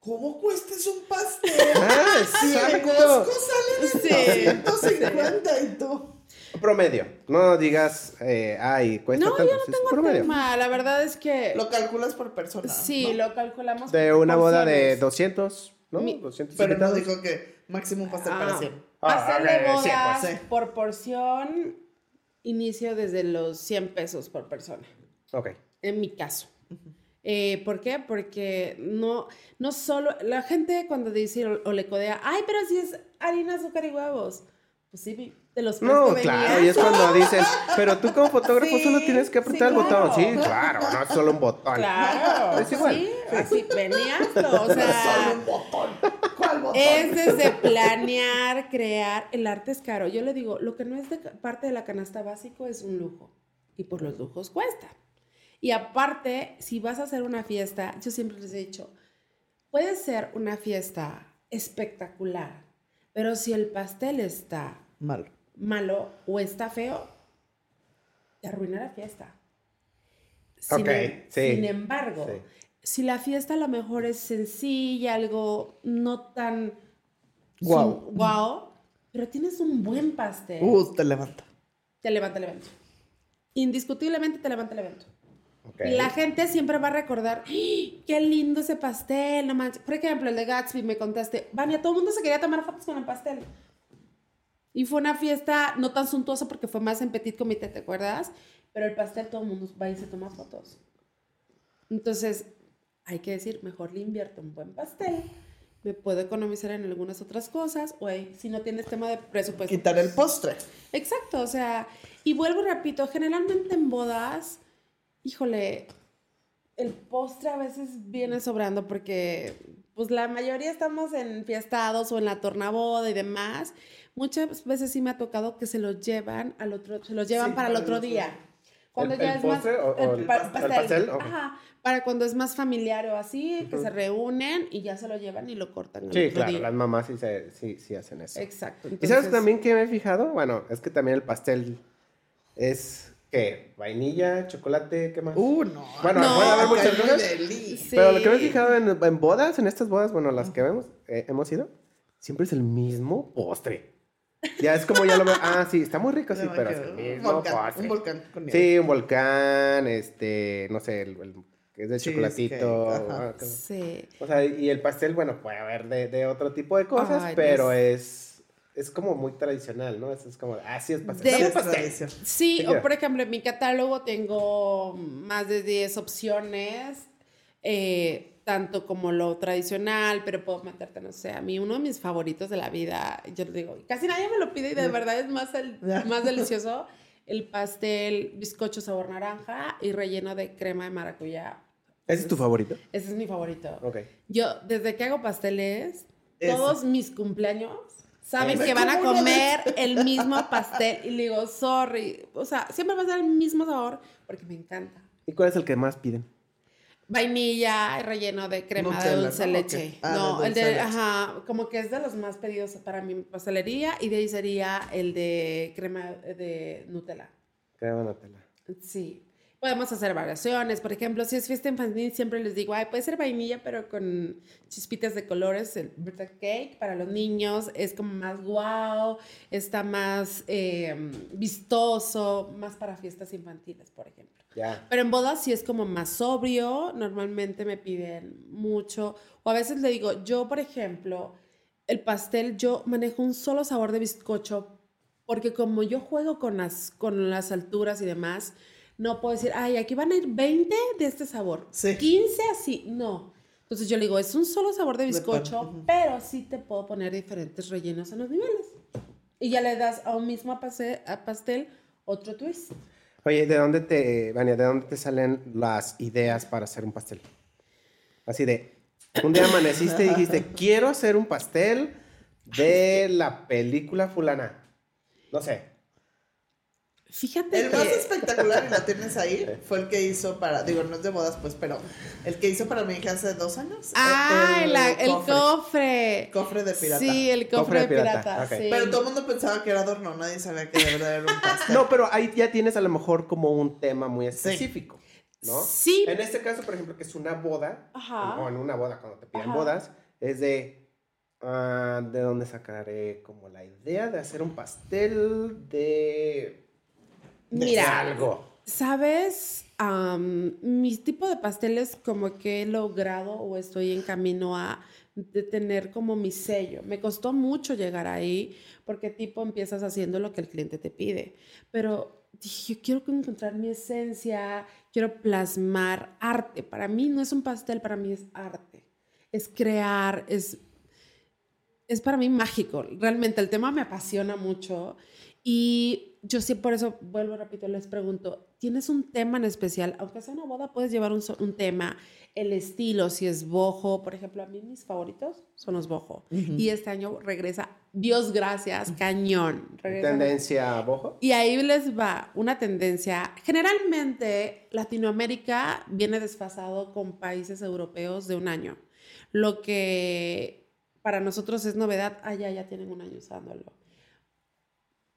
¿Cómo cuesta un pastel? Ah, sí, el Costco sale de 150 y todo. Promedio. No digas, eh, ay, cuesta no, tanto. No, yo no tengo promedio. tema. La verdad es que... Lo calculas por persona, Sí, lo calculamos De una boda de 200, ¿no? 200 Pero no dijo que máximo un pastel para 100. Ah, pastel de ah, bodas pues. por porción, inicio desde los 100 pesos por persona. Ok. En mi caso. Eh, ¿Por qué? Porque no, no solo, la gente cuando dice o, le codea, ay, pero si es harina, azúcar y huevos. Pues sí, te los No, claro, y es cuando dicen, pero tú como fotógrafo solo tienes que apretar el botón. Sí, claro, no es solo un botón. Claro. Es igual. Sí, así venías, o sea. solo un botón. ¿Cuál botón? Es desde planear, crear. El arte es caro. Yo le digo, lo que no es de parte de la canasta básico es un lujo. Y por los lujos cuesta. Y aparte, si vas a hacer una fiesta, yo siempre les he dicho, puede ser una fiesta espectacular, pero si el pastel está malo, malo o está feo, te arruina la fiesta. Sin, em, sin embargo, si la fiesta a lo mejor es sencilla, algo no tan wow, wow pero tienes un buen pastel. Uh, te levanta. Te levanta el evento. Indiscutiblemente te levanta el evento. La gente siempre va a recordar, ¡Ah! qué lindo ese pastel, no manches. Por ejemplo, el de Gatsby, me contaste, Vania, todo el mundo se quería tomar fotos con el pastel. Y fue una fiesta no tan suntuosa porque fue más en petit comité, ¿te acuerdas? Pero el pastel todo el mundo va y se toma fotos. Entonces, hay que decir, mejor le invierto un buen pastel. Me puedo economizar en algunas otras cosas. O si no tienes tema de presupuesto. Quitar el postre. Exacto, o sea, y vuelvo, repito, generalmente en bodas híjole, el postre a veces viene sobrando porque pues la mayoría estamos en fiestados o en la tornaboda y demás. Muchas veces sí me ha tocado que se los llevan al otro, se los llevan para el otro día. Cuando ya es más el, pastel, Ajá, para cuando es más familiar o así, que se reúnen y ya se lo llevan y lo cortan. sí, claro, las mamás sí, sí, sí, hacen eso. Exacto. ¿Y sabes también que me he fijado? Bueno, es que también el pastel es ¿Qué? ¿Vainilla? ¿Chocolate? ¿Qué más? Uh, no. Bueno, no, puede haber muchas cosas. Pero lo que me he fijado en, bodas, en estas bodas, bueno, las que vemos, eh, hemos ido, siempre es el mismo postre. Ya es como ya lo veo. Ah, sí, está muy rico, sí, pero es el mismo volcán, postre. Un volcán con nieve. Sí, un volcán, este, no sé, el, que es de chocolatito. Sí. O sea, y el pastel, bueno, puede haber de, de otro tipo de cosas, pero es es como muy tradicional, ¿no? Es, como, así es pastel. Sí, o por ejemplo, en mi catálogo tengo más de 10 opciones, eh, tanto como lo tradicional, pero puedo meterte, no sé, a mí uno de mis favoritos de la vida, yo lo digo, casi nadie me lo pide y de verdad es más, el, más delicioso, el pastel bizcocho sabor naranja y relleno de crema de maracuyá. ¿Ese es tu favorito? Ese es mi favorito. Ok. Yo, desde que hago pasteles, todos mis cumpleaños saben que van a comer el mismo pastel y le digo, sorry, o sea, siempre va a ser el mismo sabor porque me encanta. ¿Y cuál es el que más piden? Vainilla relleno de crema de dulce leche. Ah, no, el de, ajá, como que es de los más pedidos para mi pastelería y de ahí sería el de crema de Nutella. Crema Nutella. Sí. Podemos hacer variaciones. Por ejemplo, si es fiesta infantil, siempre les digo, ay, puede ser vainilla, pero con chispitas de colores. El birthday cake para los niños es como más wow, está más eh, vistoso, más para fiestas infantiles, por ejemplo. Pero en bodas sí es como más sobrio. Normalmente me piden mucho. O a veces le digo, yo, por ejemplo, el pastel, yo manejo un solo sabor de bizcocho porque como yo juego con las, con las alturas y demás, no puedo decir, ay, aquí van a ir 20 de este sabor, sí. 15 así, no. Entonces yo le digo, es un solo sabor de bizcocho, pero sí te puedo poner diferentes rellenos en los niveles. Y ya le das a un mismo pastel, a pastel otro twist. Oye, ¿de dónde te, Vania, de dónde te salen las ideas para hacer un pastel? Así de, un día amaneciste y dijiste, quiero hacer un pastel de la película fulana. No sé. Fíjate el más espectacular, y lo tienes ahí, fue el que hizo para, digo, no es de bodas, pues, pero el que hizo para mi hija hace dos años. Ah, el, el, cofre. cofre. de pirata. Sí, el cofre, de pirata. Pero todo el mundo pensaba que era adorno, nadie sabía que de verdad era un pastel. No, pero ahí ya tienes a lo mejor como un tema muy específico. ¿No? Sí. En este caso, por ejemplo, que es una boda, o en una boda, cuando te piden bodas, es de ah, ¿de dónde sacaré como la idea de hacer un pastel de Mira, algo. ¿Sabes? mi tipo de pasteles como que he logrado o estoy en camino a de tener como mi sello. Me costó mucho llegar ahí porque tipo empiezas haciendo lo que el cliente te pide. Pero dije, yo quiero encontrar mi esencia, quiero plasmar arte. Para mí no es un pastel, para mí es arte. Es crear, es, es para mí mágico. Realmente el tema me apasiona mucho y yo sí, por eso vuelvo repito, les pregunto, ¿tienes un tema en especial? Aunque sea una boda, puedes llevar un, un tema, el estilo, si es bojo, por ejemplo, a mí mis favoritos son los bojo. Y este año regresa, Dios gracias, cañón. ¿Tendencia bojo? Y ahí les va una tendencia. Generalmente Latinoamérica viene desfasado con países europeos de un año. Lo que para nosotros es novedad, allá ya tienen un año usándolo.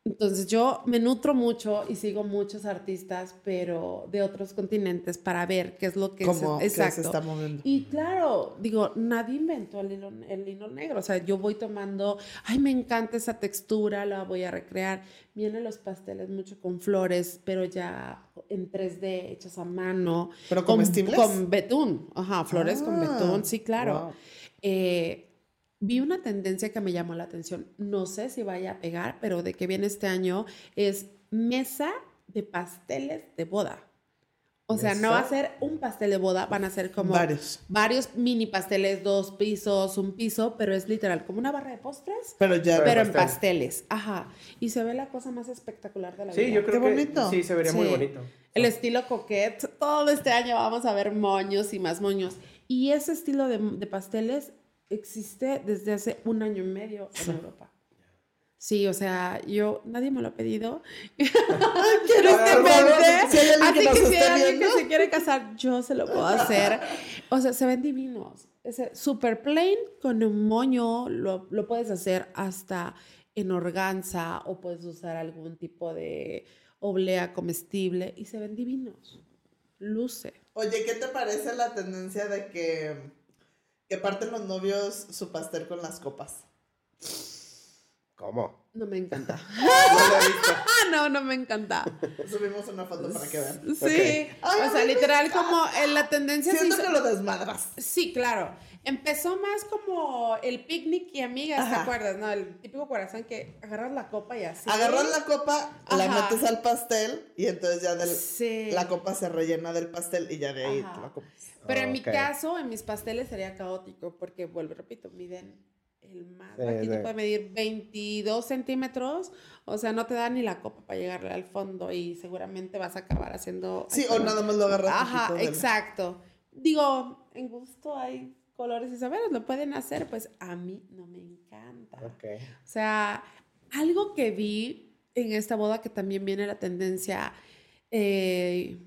Entonces yo me nutro mucho y sigo muchos artistas, pero de otros continentes para ver qué es lo que, se, exacto. está moviendo. Y claro, digo, nadie inventó el hilo, el hilo negro. O sea, yo voy tomando, ay, me encanta esa textura, la voy a recrear. Vienen los pasteles mucho con flores, pero ya en 3D, hechos a mano. ¿Pero comestibles? Con, con betún. Ajá, flores con ah, betún, sí, claro. Eh, vi una tendencia que me llamó la atención. No sé si vaya a pegar, pero de que viene este año es mesa de pasteles de boda. O sea, no va a ser un pastel de boda, van a ser como varios. varios mini pasteles, dos pisos, un piso, pero es literal como una barra de postres, pero ya pero en pasteles. Ajá. Y se ve la cosa más espectacular de la vida. Sí, yo creo Qué bonito. sí se vería muy bonito. El estilo coquette, todo este año vamos a ver moños y más moños. Y ese estilo de, de pasteles existe desde hace un año y medio en Europa. Sí, o sea, yo, nadie me lo ha pedido. Tristemente, así que si hay alguien que se quiere casar, yo se lo puedo hacer. O sea, se ven divinos. Es super plain con un moño, lo, lo puedes hacer hasta en organza o puedes usar algún tipo de oblea comestible y se ven divinos. Luce. Oye, ¿qué te parece la tendencia de que que parten los novios su pastel con las copas. ¿Cómo? No me encanta. no, no, no me encanta. Subimos una foto para que vean. Sí. o sea, literal, como en la tendencia. Siento que lo desmadras. Sí, claro. Empezó más como el picnic y amigas, ¿te acuerdas? No, el típico corazón que agarras la copa y así. Agarras la copa, la metes al pastel y entonces ya del, la copa se rellena del pastel y ya de ahí la copa. Pero en mi caso, en mis pasteles sería caótico porque, vuelvo, repito, miden el. Aquí te puede medir 22 centímetros, o sea, no te da ni la copa para llegarle al fondo y seguramente vas a acabar haciendo. Sí, o nada más lo agarras. Ajá, exacto. Digo, en gusto hay colores y saberes, lo pueden hacer, pues a mí no me encanta. Okay. O sea, algo que vi en esta boda que también viene la tendencia. Eh,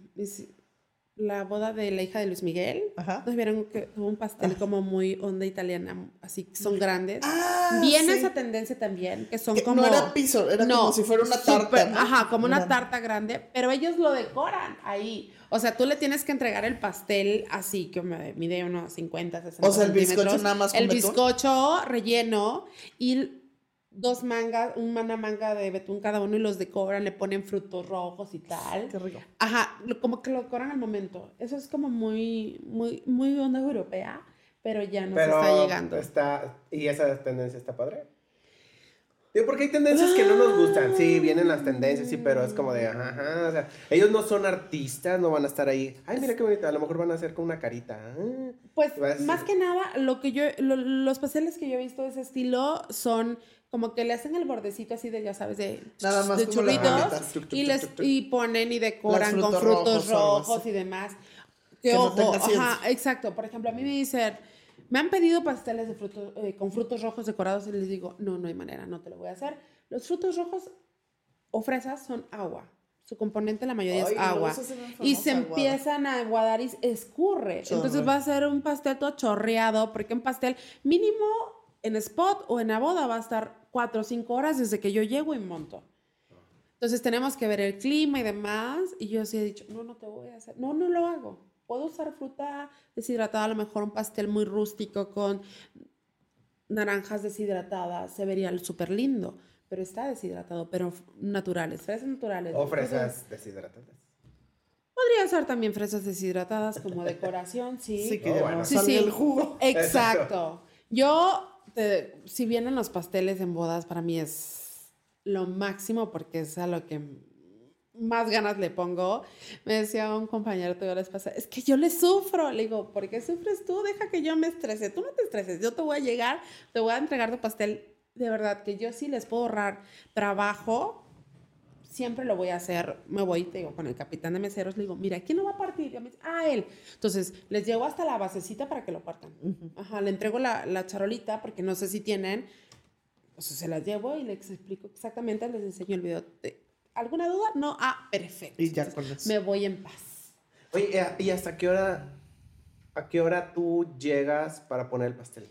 la boda de la hija de Luis Miguel. Ajá. Nos vieron que tuvo un pastel ah. como muy onda italiana, así son grandes. Ah, Viene esa tendencia también, que son como. No era piso, era como si fuera una tarta. Ajá, como una tarta grande, pero ellos lo decoran ahí. O sea, tú le tienes que entregar el pastel así, que me mide unos 50, 60 O sea, el bizcocho nada más. el bizcocho relleno y dos mangas, una manga de betún cada uno y los decoran, le ponen frutos rojos y tal. Qué rico. Ajá, como que lo decoran al momento. Eso es como muy, muy, muy onda europea, pero ya no se está llegando. Está, ¿Y esa tendencia está padre? porque hay tendencias que no nos gustan. Sí, vienen las tendencias, sí, pero es como de, ajá, o sea, ellos no son artistas, no van a estar ahí. Ay, mira qué bonito, a lo mejor van a hacer con una carita. Ah, pues, más que nada, lo que yo, los pasteles que yo he visto de ese estilo son como que le hacen el bordecito así de, ya sabes, de, Nada más de churritos y, les, y ponen y decoran con frutos rojos, y demás. Que, ojo, ajá, exacto. Por ejemplo, a mí me dicen me han pedido pasteles de frutos, eh, con frutos rojos decorados y les digo, no, no hay manera, no te lo voy a hacer. Los frutos rojos o fresas son agua. Su componente la mayoría es agua. y se empiezan a aguadar y escurre. Entonces va a ser un pastel todo chorreado, porque un pastel mínimo en spot o en la boda va a estar cuatro o cinco horas desde que yo llego y monto. Entonces tenemos que ver el clima y demás. Y yo sí he dicho, no, no te voy a hacer. No, no lo hago. Puedo usar fruta deshidratada, a lo mejor un pastel muy rústico con naranjas deshidratadas, se vería súper lindo, pero está deshidratado, pero naturales, fresas naturales. O fresas deshidratadas. Podría ser también fresas deshidratadas como decoración, sí. Sí, que oh, sí, el jugo. Exacto. Yo, si vienen los pasteles en bodas, para mí es lo máximo porque es a lo que más ganas le pongo. Me decía un compañero todo les pasa, es que yo le sufro. Le digo, ¿por qué sufres tú? Deja que yo me estrese. Tú no te estreses. Yo te voy a llegar, te voy a entregar tu pastel. De verdad que yo sí les puedo ahorrar trabajo. Siempre lo voy a hacer. Me voy, te digo, con el capitán de meseros, le digo, mira, ¿quién no va a partir? Y me dice, ah, él. Entonces, les llevo hasta la basecita para que lo partan. Ajá, le entrego la, la charolita porque no sé si tienen. O sea, se las llevo y les explico exactamente, les enseño el video. ¿Alguna duda? No. Ah, perfecto. Y ya con Me voy en paz. Oye, eh, ¿y hasta qué hora, a qué hora tú llegas para poner el pastel?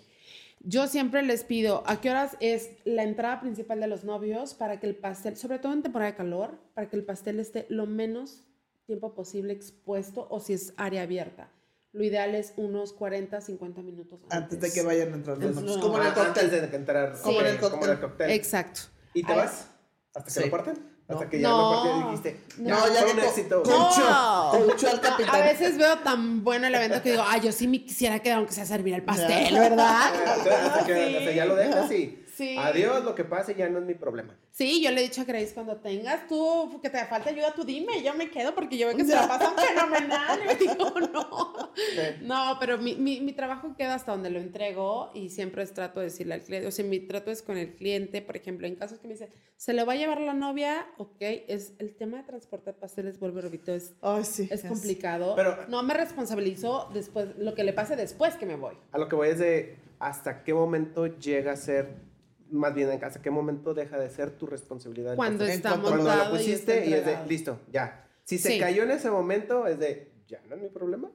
Yo siempre les pido a qué horas es la entrada principal de los novios para que el pastel, sobre todo en temporada de calor, para que el pastel esté lo menos tiempo posible expuesto o si es área abierta. Lo ideal es unos 40, 50 minutos antes. Antes de que vayan a entrar los novios. como en el cóctel. Antes de entrar. Como, en el cóctel. Exacto. ¿Y te vas? ¿Hasta que lo parten? Hasta que ya no, lo dijiste. No, ya fue un éxito. Coachó, al capitán. A veces veo tan bueno el evento que digo, ay, yo sí me quisiera quedar aunque sea servir el pastel, ¿verdad? Hasta que ya lo dejas y Adiós, lo que pase ya no es mi problema. Sí, yo le he dicho a Grace, cuando tengas tú, que te falta ayuda, tú dime, yo me quedo porque yo veo que se la pasan fenomenal. Y digo, no. No, pero mi, mi, mi, trabajo queda hasta donde lo entrego y siempre trato de decirle al cliente, o sea, mi trato es con el cliente, por ejemplo, en casos que me dice, se le va a llevar la novia, ok, es el tema de transporte de pasteles, vuelvo repito, es, es complicado. Pero, no me responsabilizo después, lo que le pase después que me voy. A lo que voy es de, ¿hasta qué momento llega a ser más bien en casa, ¿qué momento deja de ser tu responsabilidad? Cuando está montado Cuando lo pusiste y, es de, listo, ya. Si se cayó en ese momento, es de, ya no es mi problema.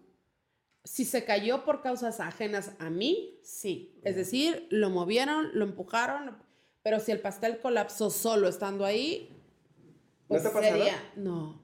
Si se cayó por causas ajenas a mí, sí. Es decir, lo movieron, lo empujaron, pero si el pastel colapsó solo estando ahí, pues ¿No te sería... No.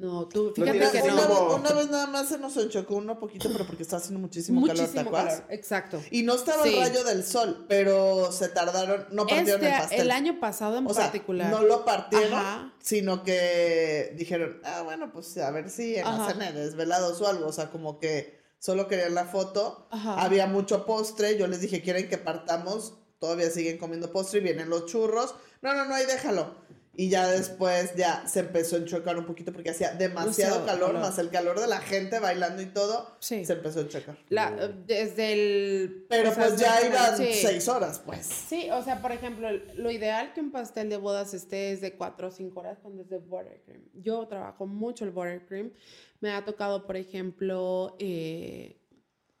No, tú, fíjate que una, no. Una, vez nada más se nos enchocó uno poquito, pero porque está haciendo muchísimo, calor, ¿te calor, exacto. Y no estaba el rayo del sol, pero se tardaron, no partieron este, el pastel. El año pasado en particular. no lo partieron, sino que dijeron, ah, bueno, pues a ver si en la cena desvelados o algo, o sea, como que solo querían la foto, había mucho postre, yo les dije, ¿quieren que partamos? Todavía siguen comiendo postre y vienen los churros. No, no, no, ahí déjalo. Y ya después ya se empezó a enchocar un poquito porque hacía demasiado calor, más el calor de la gente bailando y todo. Se empezó a enchocar. La, desde el... Pero pues ya iban seis horas, pues. Sí, o sea, por ejemplo, lo ideal que un pastel de bodas esté es de cuatro o cinco horas cuando es de buttercream. Yo trabajo mucho el buttercream. Me ha tocado, por ejemplo, eh,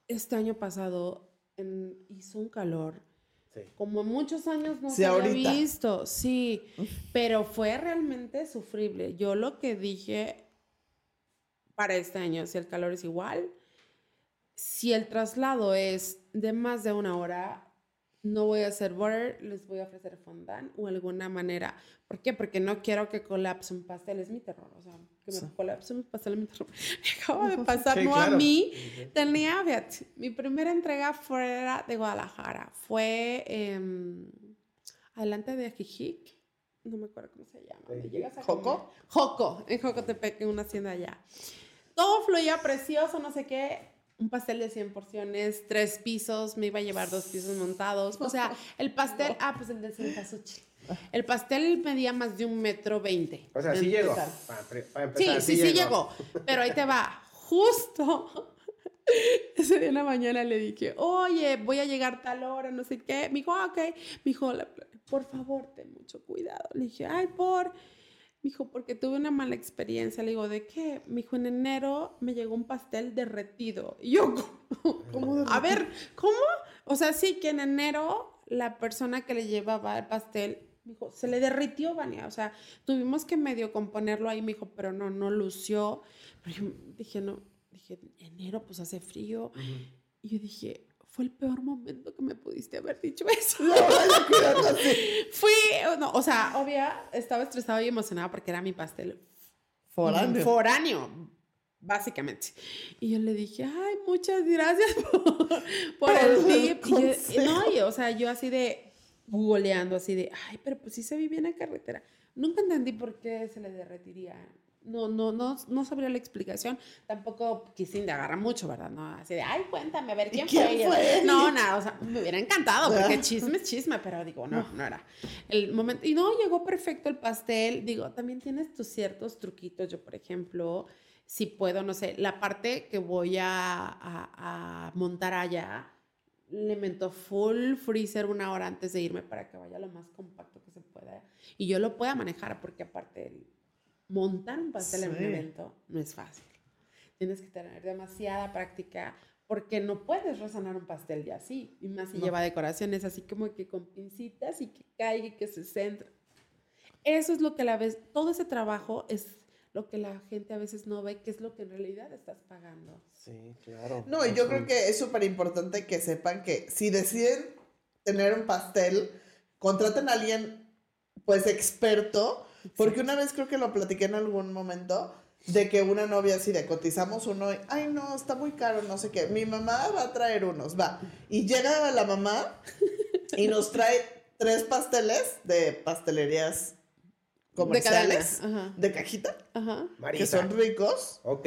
este año pasado hizo un calor como muchos años no se había visto, sí, pero fue realmente sufrible. Yo lo que dije para este año, si el calor es igual, si el traslado es de más de una hora, no voy a hacer butter, les voy a ofrecer fondant o alguna manera. ¿Por qué? Porque no quiero que colapse un pastel, es mi terror. O sea, que me. Me acabo de pasar, no a mí. Tenía, fíjate, mi primera entrega fuera de Guadalajara fue em, adelante de Ajijic. No me acuerdo cómo se llama. ¿Me llegas a ¿Joco? Joco, en Jocotepec, en una hacienda allá. Todo fluía precioso, no sé qué un pastel de 100 porciones, tres pisos, me iba a llevar dos pisos montados. O sea, el pastel, ah, pues el de cempasúchil. El pastel medía más de un metro veinte. O sea, sí llegó. sí, sí, sí, llegó. Pero ahí te va. Justo ese día en la mañana le dije, oye, voy a llegar tal hora, no sé qué. Me dijo, ah, ok. Me dijo, por favor, ten mucho cuidado. Le dije, ay, por. Me dijo, porque tuve una mala experiencia. Le digo, ¿de qué? Me dijo, en enero me llegó un pastel derretido. Y yo, ¿cómo? A ver, ¿cómo? O sea, sí, que en enero la persona que le llevaba el pastel, me dijo, se le derritió, Vania. O sea, tuvimos que medio componerlo ahí. Me dijo, pero no, no lució. Pero yo dije, no, dije, enero pues hace frío. Y yo dije, fue el peor momento que me pudiste haber dicho eso. No, Fui, no, o sea, obvia, estaba estresada y emocionada porque era mi pastel foráneo. Foráneo, básicamente. Y yo le dije, ay, muchas gracias por, el tip. Y no, o sea, yo así de googleando, así de, ay, pero pues sí se vivía en la carretera. Nunca entendí por qué se le derretiría no, no, no, no sabría la explicación. Tampoco quise indagar mucho, ¿verdad? No, así de, ay, cuéntame, a ver quién, fue? No, nada, o sea, me hubiera encantado, porque chisme es chisme, pero digo, no, no era. El momento, y no, llegó perfecto el pastel. Digo, también tienes tus ciertos truquitos. Yo, por ejemplo, si puedo, no sé, la parte que voy a, a, montar allá, le meto full freezer una hora antes de irme para que vaya lo más compacto que se pueda. Y yo lo pueda manejar, porque aparte montar un pastel en un evento no es fácil. Tienes que tener demasiada práctica porque no puedes resonar un pastel ya así. Y más si lleva decoraciones así como que con pincitas y que caiga y que se centre. Eso es lo que la vez, todo ese trabajo es lo que la gente a veces no ve, que es lo que en realidad estás pagando. Sí, claro. No, y yo creo que es súper importante que sepan que si deciden tener un pastel, contraten a alguien pues experto porque una vez creo que lo platiqué en algún momento de que una novia así de cotizamos uno y, ay no, está muy caro, no sé qué. Mi mamá va a traer unos, va. Y llega la mamá y nos trae tres pasteles de pastelerías comerciales de, cajita Ajá. que son ricos. Ok.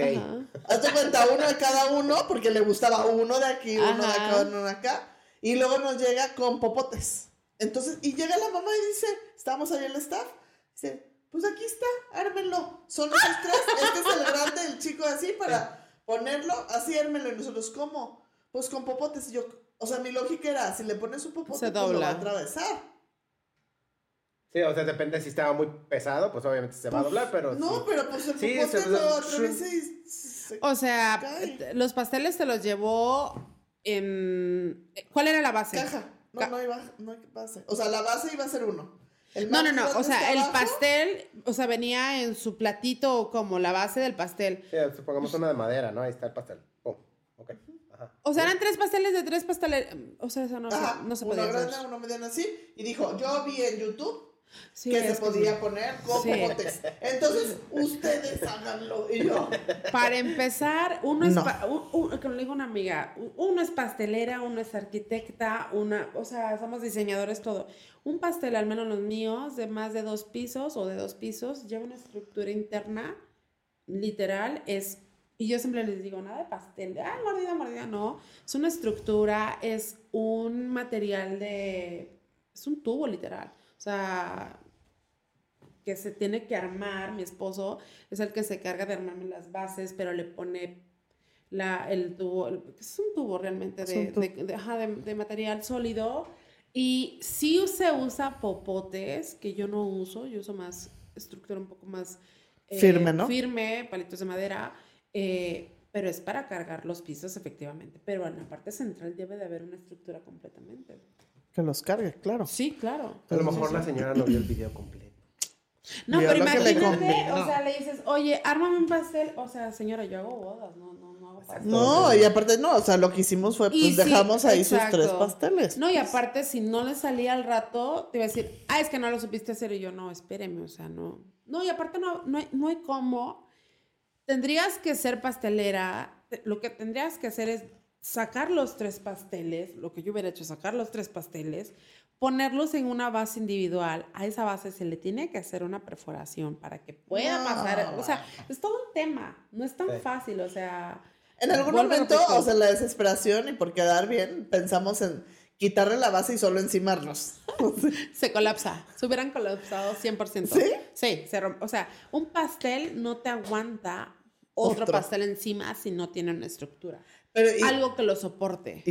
Hazte cuenta uno de cada uno porque le gustaba uno de aquí, uno de acá, uno de acá. Y luego nos llega con popotes. Entonces, y llega la mamá y dice, estamos ahí en el staff Dice, pues aquí está, ármenlo. Son esos tres. Este es el grande, el chico así, para ponerlo, así ármenlo. Y nosotros, ¿cómo? Pues con popotes. Y yo, o sea, mi lógica era, si le pones un popote, pues lo va a atravesar. Sí, o sea, depende si estaba muy pesado, pues obviamente se va a doblar, pero... No, pero pues el popote lo atraviesa y... o sea, los pasteles te los llevó en... ¿Cuál era la base? Caja. No, no, iba, no hay base. O sea, la base iba a ser uno no, no, no. O sea, el pastel, o sea, venía en su platito como la base del pastel. Sí, supongamos una de madera, ¿no? Ahí está el pastel. Oh, ok. Ajá. O sea, eran tres pasteles de tres pasteles. O sea, eso no, no se podía Uno grande, uno mediano así. Y dijo, yo vi en YouTube que se podía poner con Entonces, ustedes háganlo y yo. Para empezar, uno es, como le digo una amiga, uno es pastelera, uno es arquitecta, una, o sea, somos diseñadores, todo. Un pastel, al menos los míos, de más de dos pisos o de dos pisos, lleva una estructura interna, literal, es y yo siempre les digo, nada de pastel, ah, mordida, mordida, no. Es una estructura, es un material de. Es un tubo, literal. O sea, que se tiene que armar, mi esposo es el que se carga de armarme las bases, pero le pone la, el tubo, es un tubo realmente de, material sólido. Y sí se usa popotes, que yo no uso, yo uso más estructura un poco más eh, firme, ¿no? Firme, palitos de madera, eh, pero es para cargar los pisos efectivamente. Pero en la parte central debe de haber una estructura completamente. Que los cargue, claro. Sí, claro. A lo mejor la señora no vio el video completo. No, pero imagínate, o sea, le dices, oye, ármame un pastel. O sea, señora, yo hago bodas, no, no, no hago pastel. No, y aparte, no, o sea, lo que hicimos fue, pues dejamos ahí sus tres pasteles. No, y aparte, si no le salía al rato, te iba a decir, ah, es que no lo supiste hacer. Y yo, no, espéreme, o sea, no. No, y aparte, no, no, hay, no hay cómo. Tendrías que ser pastelera. Lo que tendrías que hacer es sacar los tres pasteles, lo que yo hubiera hecho, sacar los tres pasteles, ponerlos en una base individual. A esa base se le tiene que hacer una perforación para que pueda pasar. O sea, es todo un tema. No es tan fácil, o sea. En algún momento, o sea, la desesperación y por quedar bien, pensamos en quitarle la base y solo encimarlos. se colapsa. Se hubieran colapsado 100%. ¿Sí? Sí, se rompe. O sea, un pastel no te aguanta otro, pastel encima si no tiene una estructura. Algo que lo soporte.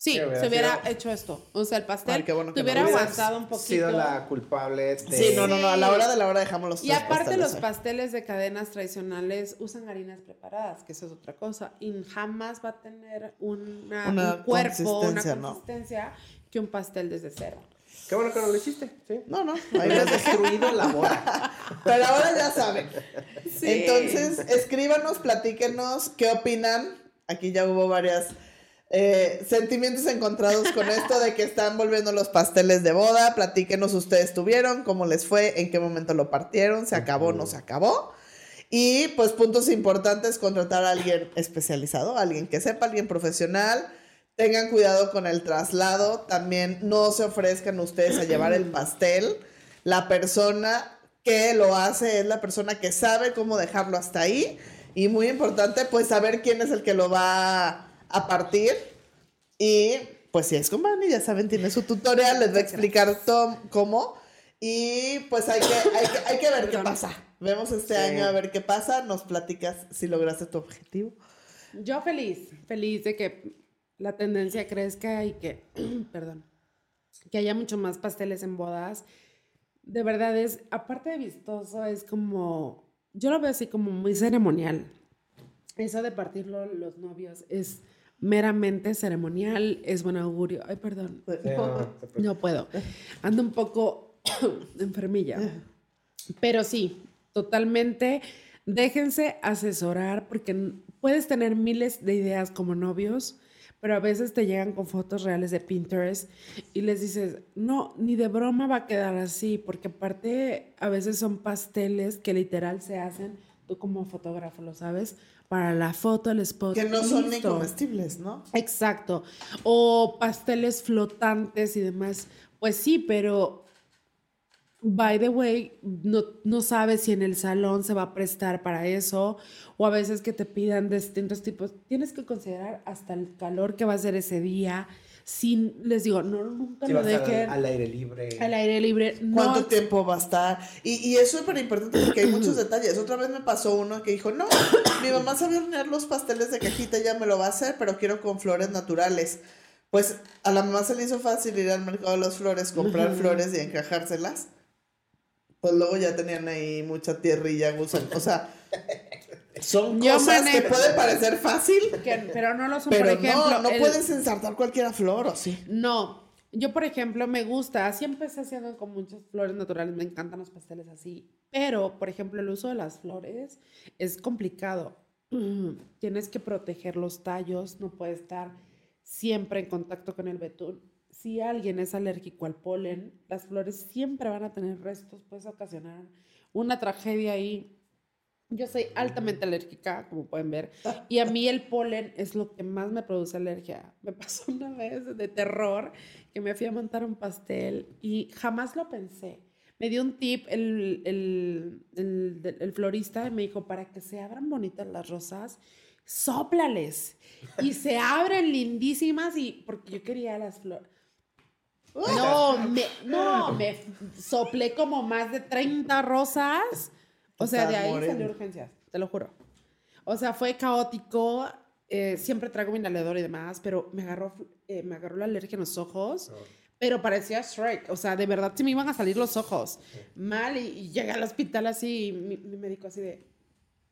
Sí, se hubiera hecho esto. O sea, el pastel te hubiera aguantado un poquito. sido la culpable de... Sí, no, no, no. A la hora de la hora dejamos los Y aparte los pasteles de cadenas tradicionales usan harinas preparadas, que eso es otra cosa. Y jamás va a tener una, un cuerpo, una consistencia que un pastel desde cero. Qué bueno que no lo hiciste, ¿sí? No, no. Ahí has destruido la boda. Pero ahora ya saben. Entonces, escríbanos, platíquenos qué opinan. Aquí ya hubo varias eh, sentimientos encontrados con esto de que están volviendo los pasteles de boda. Platíquenos ustedes tuvieron, cómo les fue, en qué momento lo partieron, se acabó, no se acabó. Y pues puntos importantes, contratar a alguien especializado, alguien que sepa, alguien profesional. Tengan cuidado con el traslado. También no se ofrezcan ustedes a llevar el pastel. La persona que lo hace es la persona que sabe cómo dejarlo hasta ahí. Y muy importante, pues saber quién es el que lo va a partir. Y pues si es con Manny, ya saben, tiene su tutorial, les va a explicar todo, cómo. Y pues hay que, hay que, ver qué pasa. Vemos este año a ver qué pasa. Nos platicas si lograste tu objetivo. Yo feliz, feliz de que la tendencia crezca y que, perdón, que haya mucho más pasteles en bodas. De verdad es, aparte de vistoso, es como, yo lo veo así como muy ceremonial. Eso de partirlo los novios es meramente ceremonial, es buen augurio. Ay, perdón. No, puedo. Ando un poco enfermilla. Pero sí, totalmente. Déjense asesorar porque puedes tener miles de ideas como novios, pero a veces te llegan con fotos reales de Pinterest y les dices, no, ni de broma va a quedar así, porque aparte a veces son pasteles que literal se hacen, tú como fotógrafo lo sabes, para la foto, el spot. Que no son ni comestibles, ¿no? Exacto. O pasteles flotantes y demás. Pues sí, pero by the way, no, no, sabes si en el salón se va a prestar para eso, o a veces que te pidan distintos tipos. Tienes que considerar hasta el calor que va a ser ese día, sin, les digo, no, nunca lo dejen. Al, aire libre. Al aire libre. ¿Cuánto tiempo va a estar? Y, y es súper importante porque hay muchos detalles. Otra vez me pasó uno que dijo, no, mi mamá sabe hornear los pasteles de cajita, ya me lo va a hacer, pero quiero con flores naturales. Pues a la mamá se le hizo fácil ir al mercado de las flores, comprar flores y encajárselas. Pues luego ya tenían ahí mucha tierrilla, O sea, son cosas que puede parecer fácil. pero no lo son, por ejemplo. No, no puedes ensartar cualquier flor, ¿o sí? No. Yo, por ejemplo, me gusta, así empecé haciendo con muchas flores naturales, me encantan los pasteles así, pero, por ejemplo, el uso de las flores es complicado. Tienes que proteger los tallos, no puede estar siempre en contacto con el betún. Si alguien es alérgico al polen, las flores siempre van a tener restos, puedes ocasionar una tragedia ahí yo soy altamente alérgica, como pueden ver, y a mí el polen es lo que más me produce alergia. Me pasó una vez de terror que me fui a montar un pastel y jamás lo pensé. Me dio un tip el, el, el, florista y me dijo, para que se abran bonitas las rosas, sóplales. Y se abren lindísimas y porque yo quería las flores. No, me, no, me soplé como más de 30 rosas o sea, de ahí salió urgencias, te lo juro. O sea, fue caótico. Eh, siempre traigo mi inhalador y demás, pero me agarró, eh, me agarró la alergia en los ojos. Oh. Pero parecía Shrek. O sea, de verdad se me iban a salir los ojos. Mal. Y, llegué al hospital así. Y mi, médico así de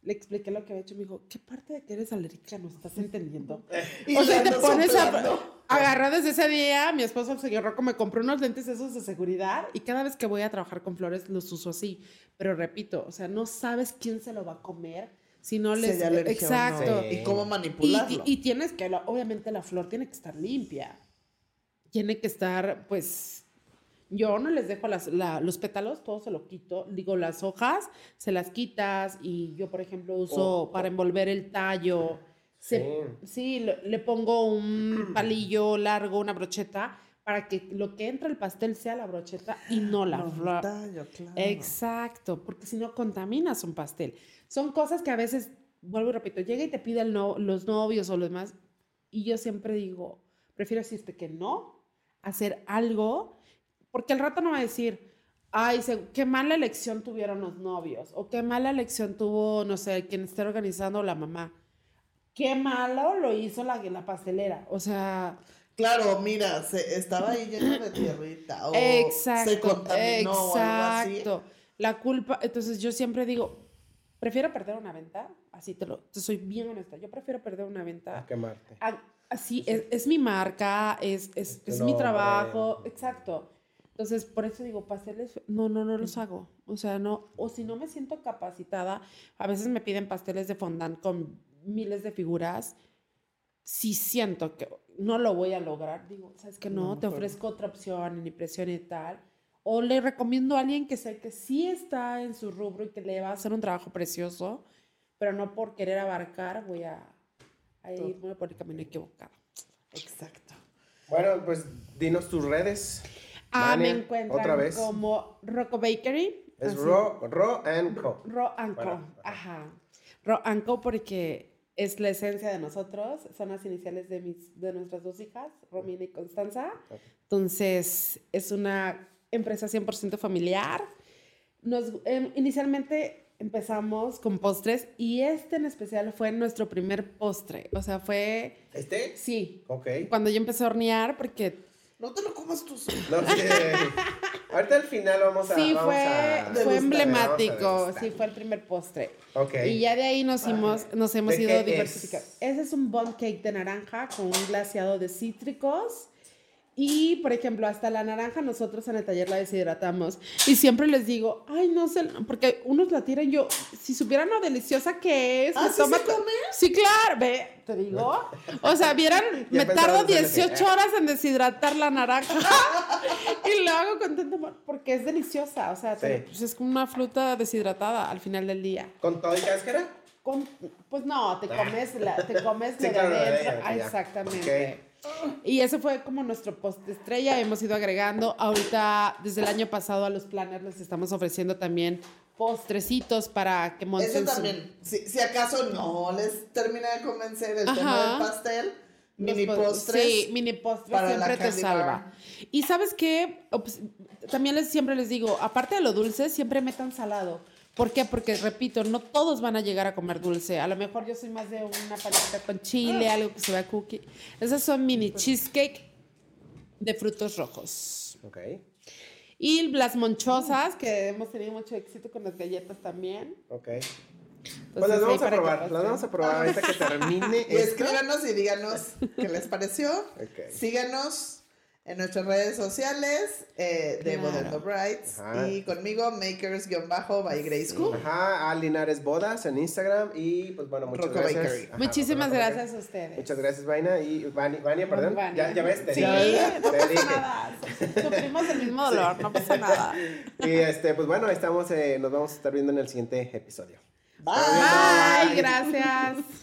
le expliqué lo que había hecho y me dijo, ¿qué parte de que eres alérgica no estás entendiendo? o sea, te pones a... Agarré desde ese día, mi esposo, el señor Rocco, me compró unos lentes esos de seguridad y cada vez que voy a trabajar con flores los uso así. Pero repito, o sea, no sabes quién se lo va a comer si no les... Exacto. Y cómo manipularlo. Y, tienes que, obviamente la flor tiene que estar limpia. Tiene que estar, pues... Yo no les dejo las, los pétalos, todo se lo quito. Digo, las hojas se las quitas y yo, por ejemplo, uso oh, para envolver el tallo sí, le, pongo un palillo largo, una brocheta, para que lo que entra el pastel sea la brocheta y no la flor. Exacto, porque si no contaminas un pastel. Son cosas que a veces, vuelvo y repito, llega y te piden los novios o los demás, y yo siempre digo, prefiero decirte que no, hacer algo, porque el rato no va a decir, ay, qué mala elección tuvieron los novios, o qué mala elección tuvo, no sé, quien esté organizando la mamá. Qué malo lo hizo la, la pastelera. O sea, Claro, mira, se, estaba ahí lleno de tierrita o exacto, se contaminó o algo así. La culpa, entonces yo siempre digo, prefiero perder una venta, así te lo, te soy bien honesta, yo prefiero perder una venta. A quemarte. así, es, es, mi marca, es, es, es mi trabajo, exacto. Entonces, por eso digo, pasteles, no, no, no los hago. O sea, no, o si no me siento capacitada, a veces me piden pasteles de fondant con miles de figuras si siento que no lo voy a lograr, digo, ¿sabes que no? te ofrezco otra opción en impresión y tal. O le recomiendo a alguien que sé que sí está en su rubro y que le va a hacer un trabajo precioso, pero no por querer abarcar voy a, a irme por el camino equivocado. Exacto. Bueno, pues dinos tus redes. Ah, me encuentran otra vez. como Rocco Bakery. Es Ro, Ro and Co. Ro and Co. Ajá. Ro and Co porque es la esencia de nosotros, son las iniciales de, mis, de nuestras dos hijas, Romina y Constanza. Entonces, es una empresa 100% familiar. Nos, em, inicialmente empezamos con postres y este en especial fue nuestro primer postre. O sea, fue... ¿Este? Sí. Ok. Cuando yo empecé a hornear, porque no te lo comas tú No, Ahorita al final vamos a. Sí, fue, fue emblemático. Sí, fue el primer postre. Ok. Y ya de ahí nos, hemos, nos hemos ido diversificando. Ese es un bun cake de naranja con un glaseado de cítricos y, por ejemplo, hasta la naranja nosotros en el taller la deshidratamos. Y siempre les digo, ay, no sé, porque unos la tiran yo, si supieran lo deliciosa que es. ¿Ah, ¿sí se come? Sí, claro, ve, te digo. O sea, vieran, me tardo 18 horas en deshidratar la naranja. y lo hago con tanto amor, porque es deliciosa. O sea, pues es como una fruta deshidratada al final del día. ¿Con todo y cáscara? Con, pues no, te comes, la, te comes lo de adentro. Ah, exactamente. Y ese fue como nuestro post estrella. Hemos ido agregando. Ahorita, desde el año pasado, a los planners les estamos ofreciendo también postrecitos para que monten. Eso también. Si, si, acaso no les termina de convencer el tema del pastel. Mini postres. Sí, mini postres siempre te salva. Y sabes qué, también les, siempre les digo, aparte de lo dulce, siempre metan salado. ¿Por qué? Porque, repito, no todos van a llegar a comer dulce. A lo mejor yo soy más de una paleta con chile, algo que se vea cookie. Esas son mini cheesecake de frutos rojos. Ok. Y las monchosas, que hemos tenido mucho éxito con las galletas también. Ok. pues las vamos a probar, las vamos a probar ahorita que termine. y escríbanos y díganos qué les pareció. Okay. Síganos en nuestras redes sociales eh, de claro. Brights y conmigo makers-by Grace Cool. Ajá, a Linares Bodas en Instagram y pues bueno, muchas gracias. Muchísimas gracias a ustedes. Muchas gracias, Vaina y Vania, perdón. Ya, ya ves, sí, no pasa nada. Sufrimos el mismo dolor, no pasa nada. y este, pues bueno, estamos, eh, nos vamos a estar viendo en el siguiente episodio. Bye, Bye. gracias.